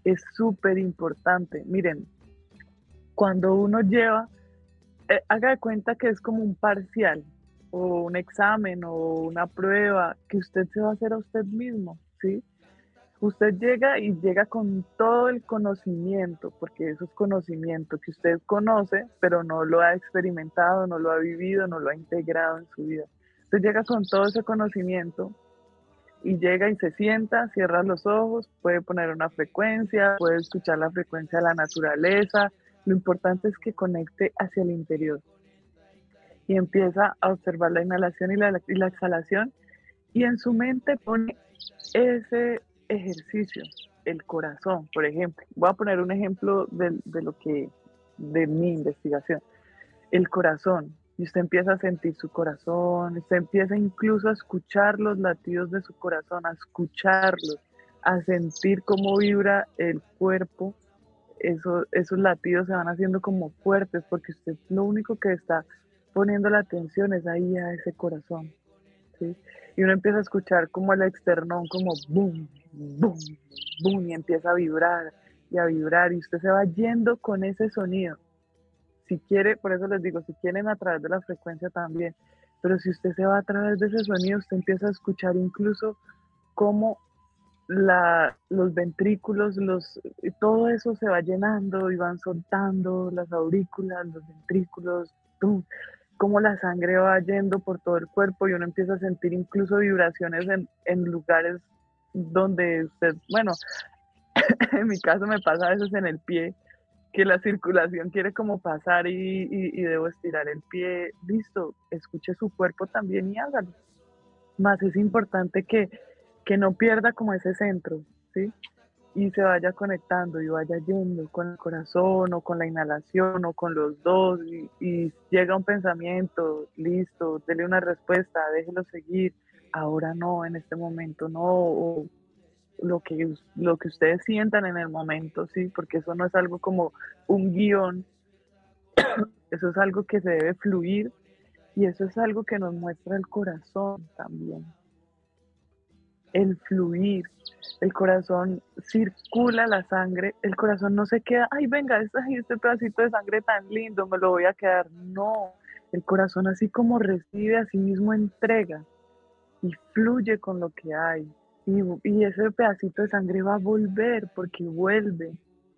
Es súper importante. Miren, cuando uno lleva, eh, haga de cuenta que es como un parcial o un examen o una prueba que usted se va a hacer a usted mismo, ¿sí? Usted llega y llega con todo el conocimiento, porque eso es conocimiento que usted conoce, pero no lo ha experimentado, no lo ha vivido, no lo ha integrado en su vida. Usted llega con todo ese conocimiento y llega y se sienta, cierra los ojos, puede poner una frecuencia, puede escuchar la frecuencia de la naturaleza. Lo importante es que conecte hacia el interior y empieza a observar la inhalación y la, y la exhalación y en su mente pone ese ejercicio, el corazón, por ejemplo. Voy a poner un ejemplo de, de lo que, de mi investigación. El corazón, y usted empieza a sentir su corazón, usted empieza incluso a escuchar los latidos de su corazón, a escucharlos, a sentir cómo vibra el cuerpo. Eso, esos latidos se van haciendo como fuertes porque usted lo único que está poniendo la atención es ahí a ese corazón. Y uno empieza a escuchar como el externón, como boom, boom, boom, y empieza a vibrar y a vibrar, y usted se va yendo con ese sonido. Si quiere, por eso les digo, si quieren a través de la frecuencia también, pero si usted se va a través de ese sonido, usted empieza a escuchar incluso cómo la, los ventrículos, los, todo eso se va llenando y van soltando las aurículas, los ventrículos, cómo la sangre va yendo por todo el cuerpo y uno empieza a sentir incluso vibraciones en, en lugares donde usted, bueno, *laughs* en mi caso me pasa a veces en el pie, que la circulación quiere como pasar y, y, debo estirar el pie, listo, escuche su cuerpo también y hágalo. Más es importante que, que no pierda como ese centro, ¿sí? Y se vaya conectando y vaya yendo con el corazón o con la inhalación o con los dos y, llega un pensamiento, listo, dele una respuesta, déjelo seguir, ahora no, en este momento no, o lo que, lo que ustedes sientan en el momento, sí, porque eso no es algo como un guion, *coughs* eso es algo que se debe fluir y eso es algo que nos muestra el corazón también. El fluir, el corazón circula la sangre, el corazón no se queda, ay, venga, este, este pedacito de sangre tan lindo, me lo voy a quedar. No, el corazón así como recibe, a sí mismo entrega y fluye con lo que hay. Y, ese pedacito de sangre va a volver porque vuelve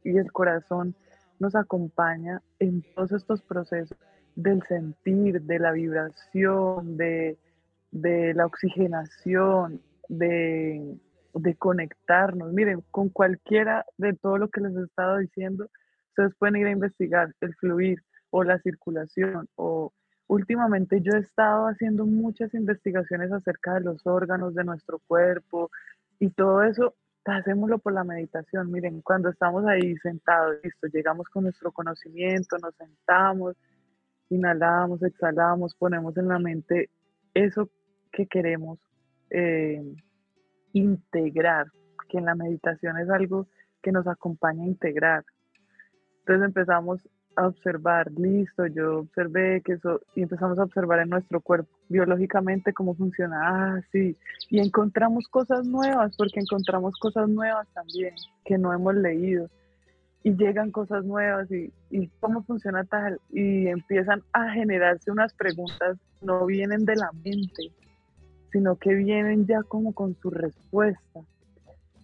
y el corazón nos acompaña en todos estos procesos del sentir, de la vibración, de, la oxigenación, de, conectarnos. Miren, con cualquiera de todo lo que les he estado diciendo, ustedes pueden ir a investigar el fluir o la circulación o últimamente yo he estado haciendo muchas investigaciones acerca de los órganos de nuestro cuerpo y todo eso, hacémoslo por la meditación. Miren, cuando estamos ahí sentados, listo, llegamos con nuestro conocimiento, nos sentamos, inhalamos, exhalamos, ponemos en la mente eso que queremos eh, integrar, que en la meditación es algo que nos acompaña a integrar. Entonces empezamos a observar, listo, yo observé que eso, y empezamos a observar en nuestro cuerpo biológicamente cómo funciona, ah, sí, y encontramos cosas nuevas, porque encontramos cosas nuevas también que no hemos leído, y llegan cosas nuevas, y, y cómo funciona tal, y empiezan a generarse unas preguntas, no vienen de la mente, sino que vienen ya como con su respuesta.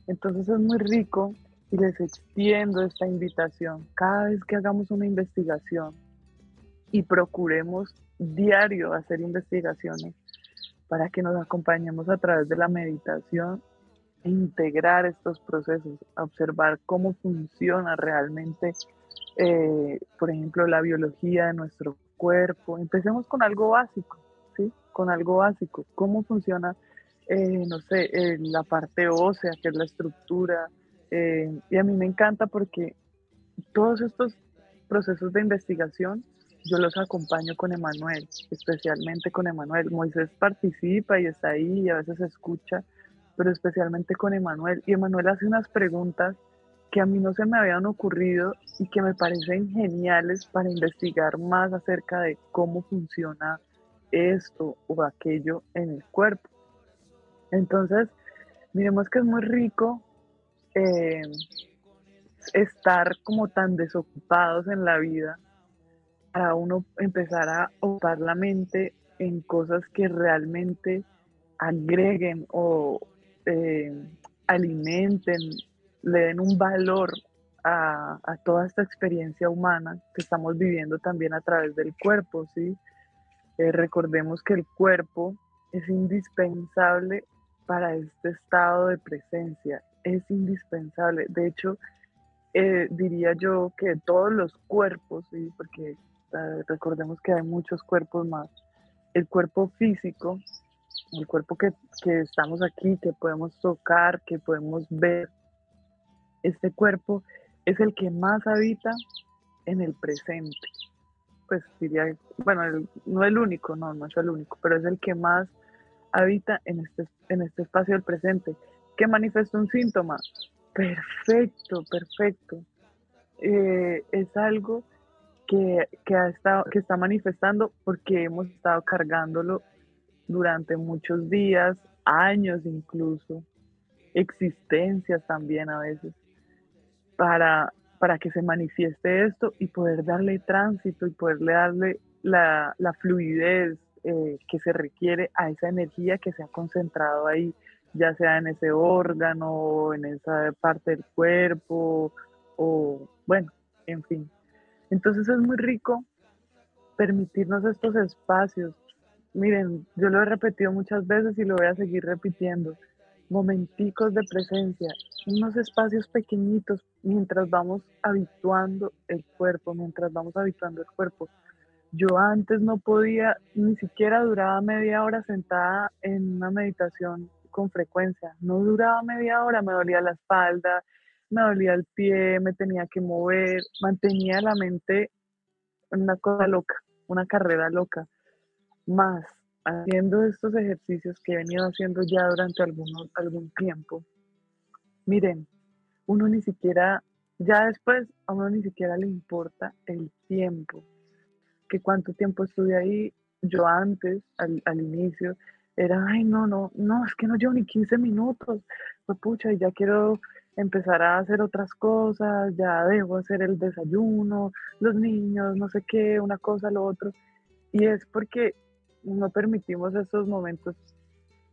Entonces es muy rico y les extiendo esta invitación. Cada vez que hagamos una investigación y procuremos diario hacer investigaciones para que nos acompañemos a través de la meditación e integrar estos procesos, observar cómo funciona realmente, eh, por ejemplo, la biología de nuestro cuerpo. Empecemos con algo básico. Con algo básico. ¿Cómo funciona, eh, no sé, eh, la parte ósea, que es la estructura, eh, y a mí me encanta porque todos estos procesos de investigación yo los acompaño con Emanuel, especialmente con Emanuel. Moisés participa y está ahí y a veces escucha, pero especialmente con Emanuel. Y Emanuel hace unas preguntas que a mí no se me habían ocurrido y que me parecen geniales para investigar más acerca de cómo funciona esto o aquello en el cuerpo. Entonces, miremos que es muy rico eh, estar como tan desocupados en la vida para uno empezar a ocupar la mente en cosas que realmente agreguen o eh, alimenten, le den un valor a, toda esta experiencia humana que estamos viviendo también a través del cuerpo, ¿sí? Eh, recordemos que el cuerpo es indispensable para este estado de presencia es indispensable. De hecho, eh, diría yo que todos los cuerpos, porque ah, recordemos que hay muchos cuerpos más, el cuerpo físico, el cuerpo que, que estamos aquí, que podemos tocar, que podemos ver, este cuerpo es el que más habita en el presente. Pues diría, bueno, no el único, no, no es el único, pero es el que más habita en este, en este espacio del presente que manifiesta un síntoma. Perfecto, perfecto. Eh, es algo que, ha estado, que está manifestando porque hemos estado cargándolo durante muchos días, años incluso, existencias también a veces, para, para que se manifieste esto y poder darle tránsito y poderle darle la, la fluidez, eh, que se requiere a esa energía que se ha concentrado ahí, ya sea en ese órgano, en esa parte del cuerpo, o bueno, en fin. Entonces es muy rico permitirnos estos espacios. Miren, yo lo he repetido muchas veces y lo voy a seguir repitiendo. Momenticos de presencia, unos espacios pequeñitos mientras vamos habituando el cuerpo, mientras vamos habituando el cuerpo. Yo antes no podía, ni siquiera duraba media hora sentada en una meditación con frecuencia. No duraba media hora, me dolía la espalda, me dolía el pie, me tenía que mover, mantenía la mente en una cosa loca, una carrera loca. Más haciendo estos ejercicios que he venido haciendo ya durante algunos, algún tiempo, miren, uno ni siquiera, ya después a uno ni siquiera le importa el tiempo, que cuánto tiempo estuve ahí, yo antes, al, inicio, era, ay, no, no, no, es que no llevo ni 15 minutos, pues pucha, y ya quiero empezar a hacer otras cosas, ya debo hacer el desayuno, los niños, no sé qué, una cosa, lo otro. Y es porque no permitimos esos momentos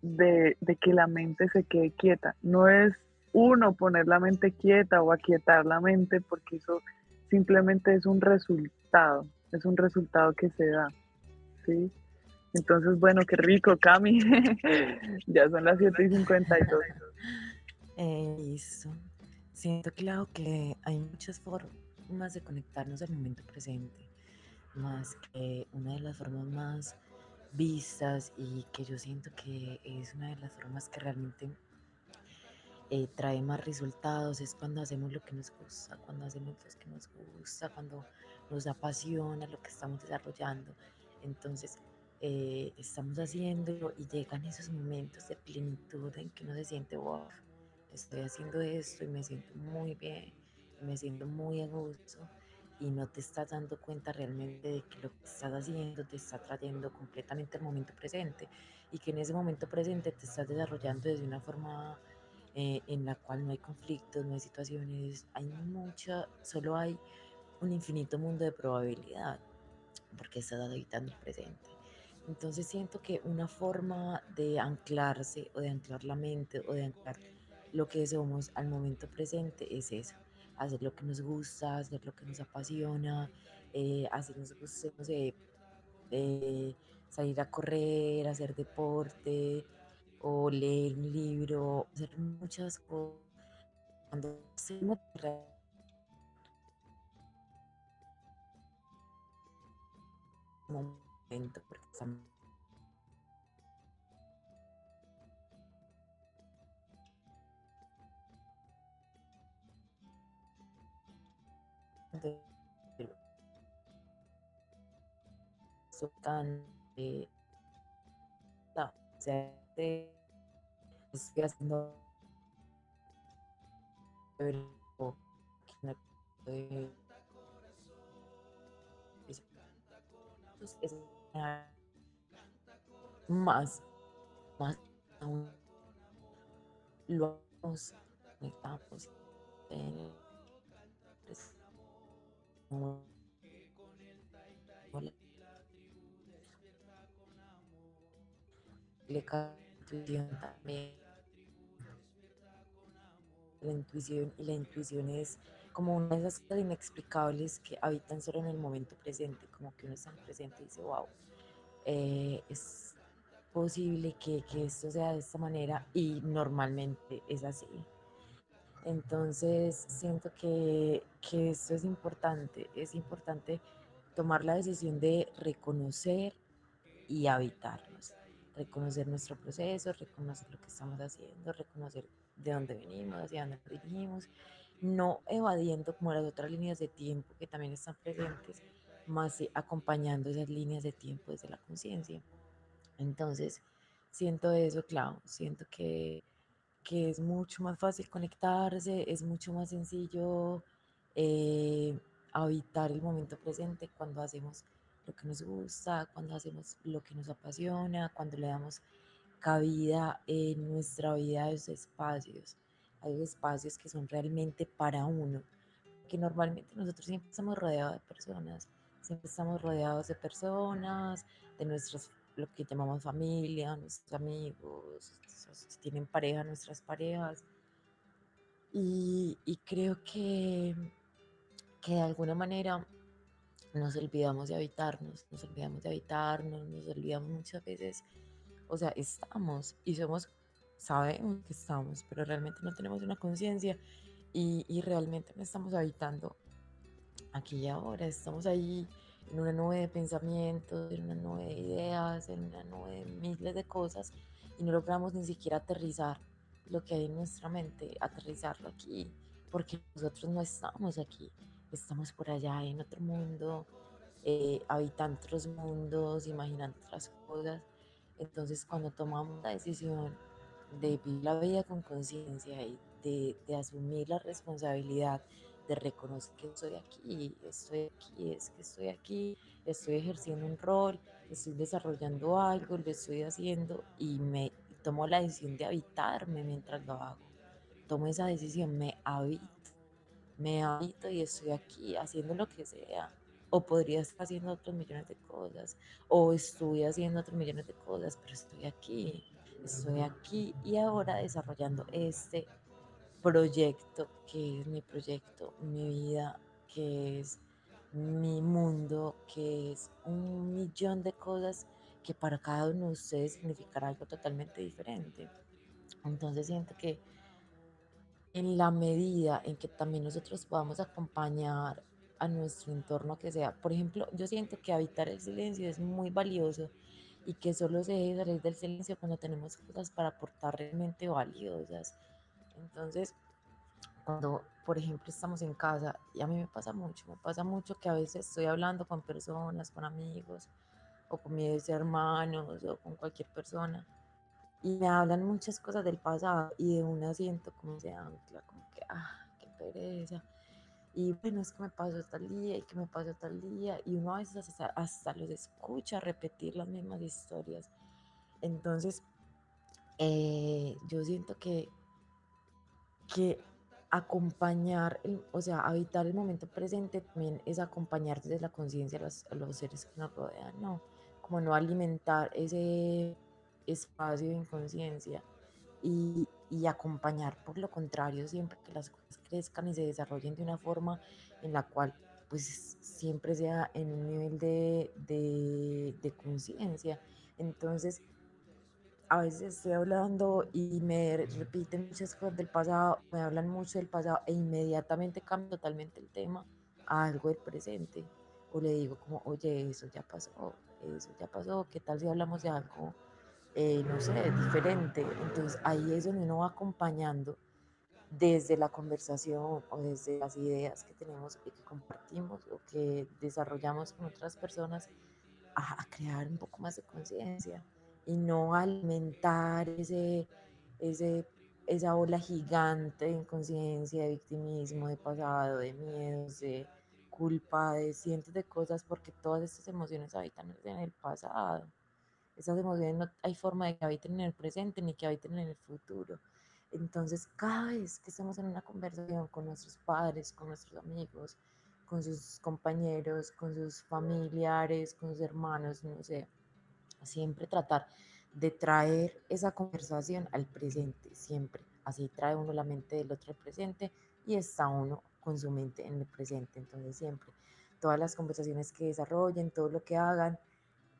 de, que la mente se quede quieta. No es uno poner la mente quieta o aquietar la mente, porque eso simplemente es un resultado, es un resultado que se da. ¿sí? Entonces, bueno, qué rico, Cami. *laughs* ya son las 7 y 52. *laughs* Eso. Siento, claro, que hay muchas formas de conectarnos al momento presente, más que una de las formas más vistas y que yo siento que es una de las formas que realmente eh, trae más resultados es cuando hacemos lo que nos gusta, cuando hacemos lo que nos gusta, cuando nos apasiona lo que estamos desarrollando. Entonces, eh, estamos haciendo y llegan esos momentos de plenitud en que uno se siente, wow, estoy haciendo esto y me siento muy bien, y me siento muy a gusto y no te estás dando cuenta realmente de que lo que estás haciendo te está trayendo completamente al momento presente y que en ese momento presente te estás desarrollando desde una forma eh, en la cual no hay conflictos, no hay situaciones, hay mucha, solo hay un infinito mundo de probabilidad porque estás habitando el presente. Entonces siento que una forma de anclarse o de anclar la mente o de anclar lo que somos al momento presente es eso, hacer lo que nos gusta, hacer lo que nos apasiona, eh, hacer nos eh, salir a correr, hacer deporte o leer un libro, hacer muchas cosas. Cuando hacemos momento, porque estamos tan eh, estoy haciendo más más aún lo conectamos en intuición también. La intuición y la intuición es como una de esas cosas inexplicables que habitan solo en el momento presente, como que uno está en presente y dice, wow, eh, es posible que, que, esto sea de esta manera y normalmente es así. Entonces siento que, que esto es importante, es importante tomar la decisión de reconocer y habitarnos reconocer nuestro proceso, reconocer lo que estamos haciendo, reconocer de dónde venimos, hacia dónde dirigimos, no evadiendo como las otras líneas de tiempo que también están presentes, más acompañando esas líneas de tiempo desde la conciencia. Entonces, siento eso, claro, siento que, que, es mucho más fácil conectarse, es mucho más sencillo eh, habitar el momento presente cuando hacemos lo que nos gusta, cuando hacemos lo que nos apasiona, cuando le damos cabida en nuestra vida a esos espacios, a esos espacios que son realmente para uno, que normalmente nosotros siempre estamos rodeados de personas, siempre estamos rodeados de personas, de nuestras lo que llamamos familia, nuestros amigos, si tienen pareja, nuestras parejas. Y, creo que, que de alguna manera nos olvidamos de habitarnos, nos olvidamos de habitarnos, nos olvidamos muchas veces, o sea, estamos y somos, sabemos que estamos, pero realmente no tenemos una conciencia y, y, realmente no estamos habitando aquí y ahora, estamos ahí en una nube de pensamientos, en una nube de ideas, en una nube de miles de cosas y no logramos ni siquiera aterrizar lo que hay en nuestra mente, aterrizarlo aquí, porque nosotros no estamos aquí, estamos por allá en otro mundo, eh, habitando otros mundos, imaginando otras cosas. Entonces cuando tomamos la decisión de vivir la vida con conciencia y de, de asumir la responsabilidad de reconocer que estoy aquí, estoy aquí, es que estoy aquí, estoy ejerciendo un rol, estoy desarrollando algo, lo estoy haciendo y me tomo la decisión de habitarme mientras lo hago. Tomo esa decisión, me habito, me habito y estoy aquí haciendo lo que sea. O podría estar haciendo otros millones de cosas, o estoy haciendo otros millones de cosas, pero estoy aquí, estoy aquí y ahora desarrollando este proyecto, que es mi proyecto, mi vida, que es mi mundo, que es un millón de cosas que para cada uno de ustedes significará algo totalmente diferente. Entonces siento que en la medida en que también nosotros podamos acompañar a nuestro entorno que sea, por ejemplo, yo siento que habitar el silencio es muy valioso y que solo se debe salir del silencio cuando tenemos cosas para aportar realmente valiosas. Entonces, cuando, por ejemplo, estamos en casa, y a mí me pasa mucho, me pasa mucho que a veces estoy hablando con personas, con amigos, o con mis hermanos, o con cualquier persona, y me hablan muchas cosas del pasado, y de un asiento como se ancla, como que, ah, qué pereza. Y bueno, es que me pasó tal día, y que me pasó tal día, y uno a veces hasta, hasta los escucha repetir las mismas historias. Entonces, eh, yo siento que que acompañar, o sea, habitar el momento presente también es acompañar desde la conciencia a, los, seres que nos rodean, ¿no? Como no alimentar ese espacio de inconsciencia y, y, acompañar por lo contrario siempre que las cosas crezcan y se desarrollen de una forma en la cual pues siempre sea en un nivel de, de, de conciencia. Entonces, a veces estoy hablando y me repiten muchas cosas del pasado, me hablan mucho del pasado e inmediatamente cambio totalmente el tema a algo del presente. O le digo como, oye, eso ya pasó, eso ya pasó, ¿qué tal si hablamos de algo, eh, no sé, diferente? Entonces ahí es donde uno va acompañando desde la conversación o desde las ideas que tenemos y que compartimos o que desarrollamos con otras personas a crear un poco más de conciencia y no alimentar ese, ese, esa ola gigante de inconsciencia, de victimismo, de pasado, de miedos, de culpa, de cientos de cosas, porque todas estas emociones habitan en el pasado. Esas emociones no hay forma de que habiten en el presente ni que habiten en el futuro. Entonces, cada vez que estamos en una conversación con nuestros padres, con nuestros amigos, con sus compañeros, con sus familiares, con sus hermanos, no sé, siempre tratar de traer esa conversación al presente, siempre. Así trae uno la mente del otro al presente y está uno con su mente en el presente. Entonces siempre, todas las conversaciones que desarrollen, todo lo que hagan,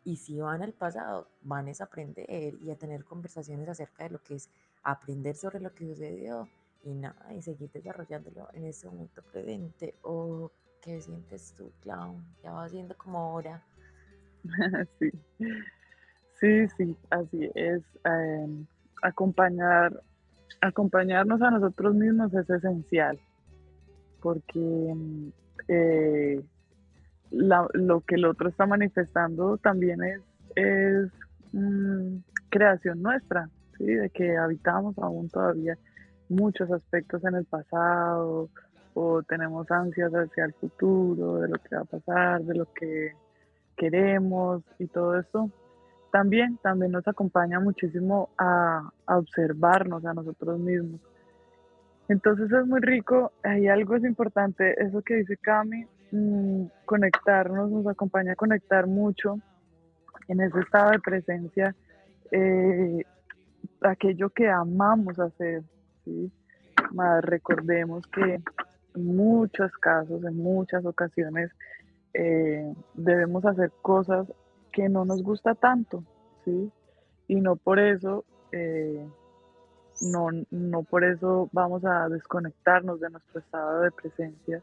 y si van al pasado, van a aprender y a tener conversaciones acerca de lo que es aprender sobre lo que sucedió y nada, y seguir desarrollándolo en ese momento presente. ¿O qué sientes tú, Clown? Ya va siendo como hora. *laughs* sí. Sí, sí, así es. Em, acompañar, acompañarnos a nosotros mismos es esencial, porque em, eh, lo que el otro está manifestando también es, es mm, creación nuestra, ¿sí? de que habitamos aún todavía muchos aspectos en el pasado o tenemos ansias hacia el futuro, de lo que va a pasar, de lo que queremos y todo eso también, también nos acompaña muchísimo a, observarnos a nosotros mismos. Entonces es muy rico, hay algo es importante, eso que dice Cami, mm, conectarnos, nos acompaña a conectar mucho en ese estado de presencia eh, aquello que amamos hacer. Más recordemos que en muchos casos, en muchas ocasiones, eh, debemos hacer cosas que no nos gusta tanto, ¿sí? Y no por eso, eh, no, no por eso vamos a desconectarnos de nuestro estado de presencia.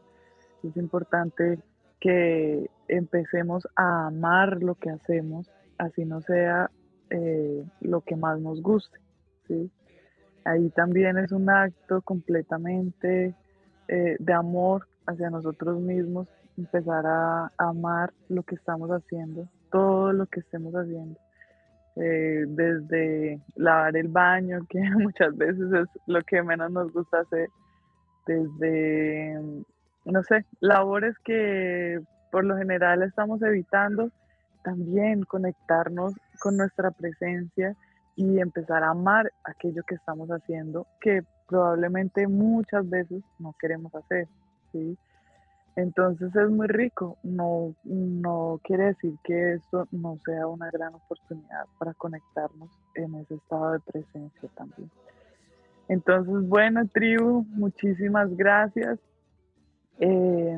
Es importante que empecemos a amar lo que hacemos, así no sea eh, lo que más nos guste. ¿sí? Ahí también es un acto completamente eh, de amor hacia nosotros mismos, empezar a amar lo que estamos haciendo, todo lo que estemos haciendo. Eh, desde lavar el baño, que *laughs* muchas veces es lo que menos nos gusta hacer, desde, no sé, labores que por lo general estamos evitando, también conectarnos con nuestra presencia y empezar a amar aquello que estamos haciendo, que probablemente muchas veces no queremos hacer, ¿sí? Entonces es muy rico, no, no quiere decir que esto no sea una gran oportunidad para conectarnos en ese estado de presencia también. Entonces, bueno, tribu, muchísimas gracias. Eh,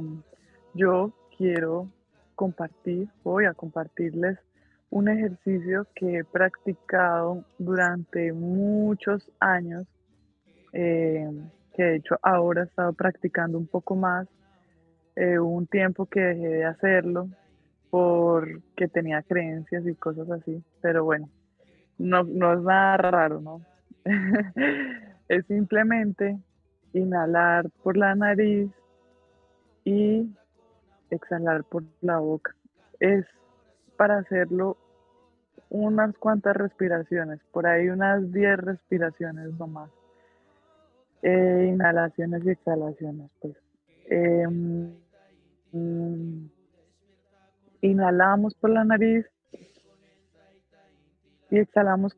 yo quiero compartir, voy a compartirles un ejercicio que he practicado durante muchos años, eh, que de hecho ahora he estado practicando un poco más, eh, un tiempo que dejé de hacerlo porque tenía creencias y cosas así, pero bueno, no, no es nada raro, ¿no? *laughs* es simplemente inhalar por la nariz y exhalar por la boca. Es para hacerlo unas cuantas respiraciones, por ahí unas 10 respiraciones nomás. Eh, inhalaciones y exhalaciones, pues. Mm, inhalamos por la nariz y exhalamos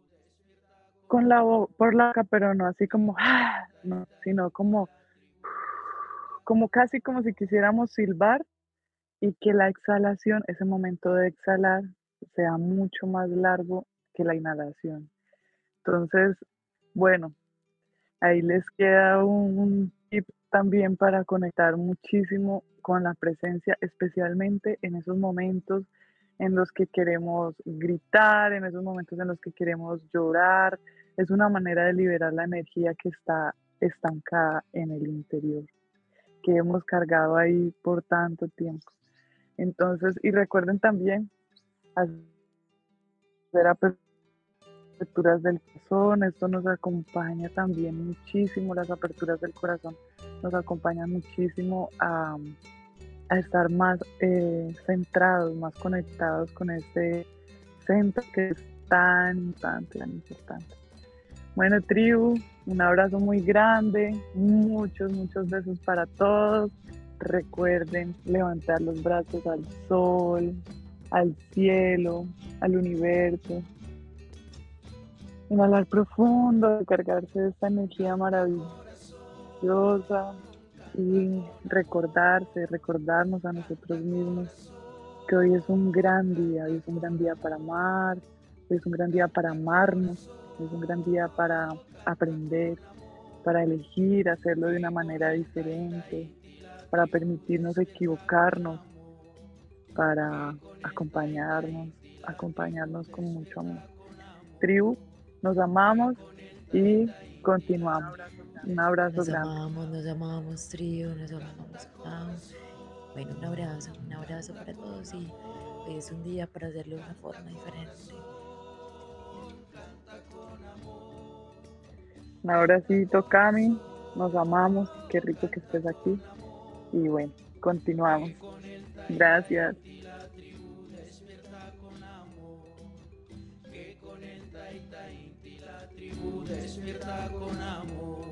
con la por la boca, pero no así como, *sighs* no, sino como, como casi como si quisiéramos silbar y que la exhalación, ese momento de exhalar, sea mucho más largo que la inhalación. Entonces, bueno, ahí les queda un, tip también para conectar muchísimo con la presencia, especialmente en esos momentos en los que queremos gritar, en esos momentos en los que queremos llorar. Es una manera de liberar la energía que está estancada en el interior, que hemos cargado ahí por tanto tiempo. Entonces, y recuerden también hacer aperturas del corazón, esto nos acompaña también muchísimo, las aperturas del corazón nos acompañan muchísimo a, estar más eh, centrados, más conectados con este centro que es tan, tan, tan importante. Bueno, tribu, un abrazo muy grande, muchos, muchos besos para todos. Recuerden levantar los brazos al sol, al cielo, al universo. Inhalar profundo, cargarse de esta energía maravillosa y recordarse, recordarnos a nosotros mismos que hoy es un gran día, hoy es un gran día para amar, hoy es un gran día para amarnos, es un gran día para aprender, para elegir hacerlo de una manera diferente, para permitirnos equivocarnos, para acompañarnos, acompañarnos con mucho amor. Tribu, nos amamos y continuamos. Un abrazo nos grande. Nos amamos, nos amamos, tribu, nos amamos. Bueno, un abrazo, un abrazo para todos y es un día para hacerlo de una forma diferente. Un abracito, Cami. Nos amamos. Qué rico que estés aquí. Y bueno, continuamos. Gracias. despierta con amor,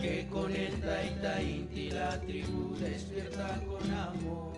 que conecta y la tribu despierta con amor.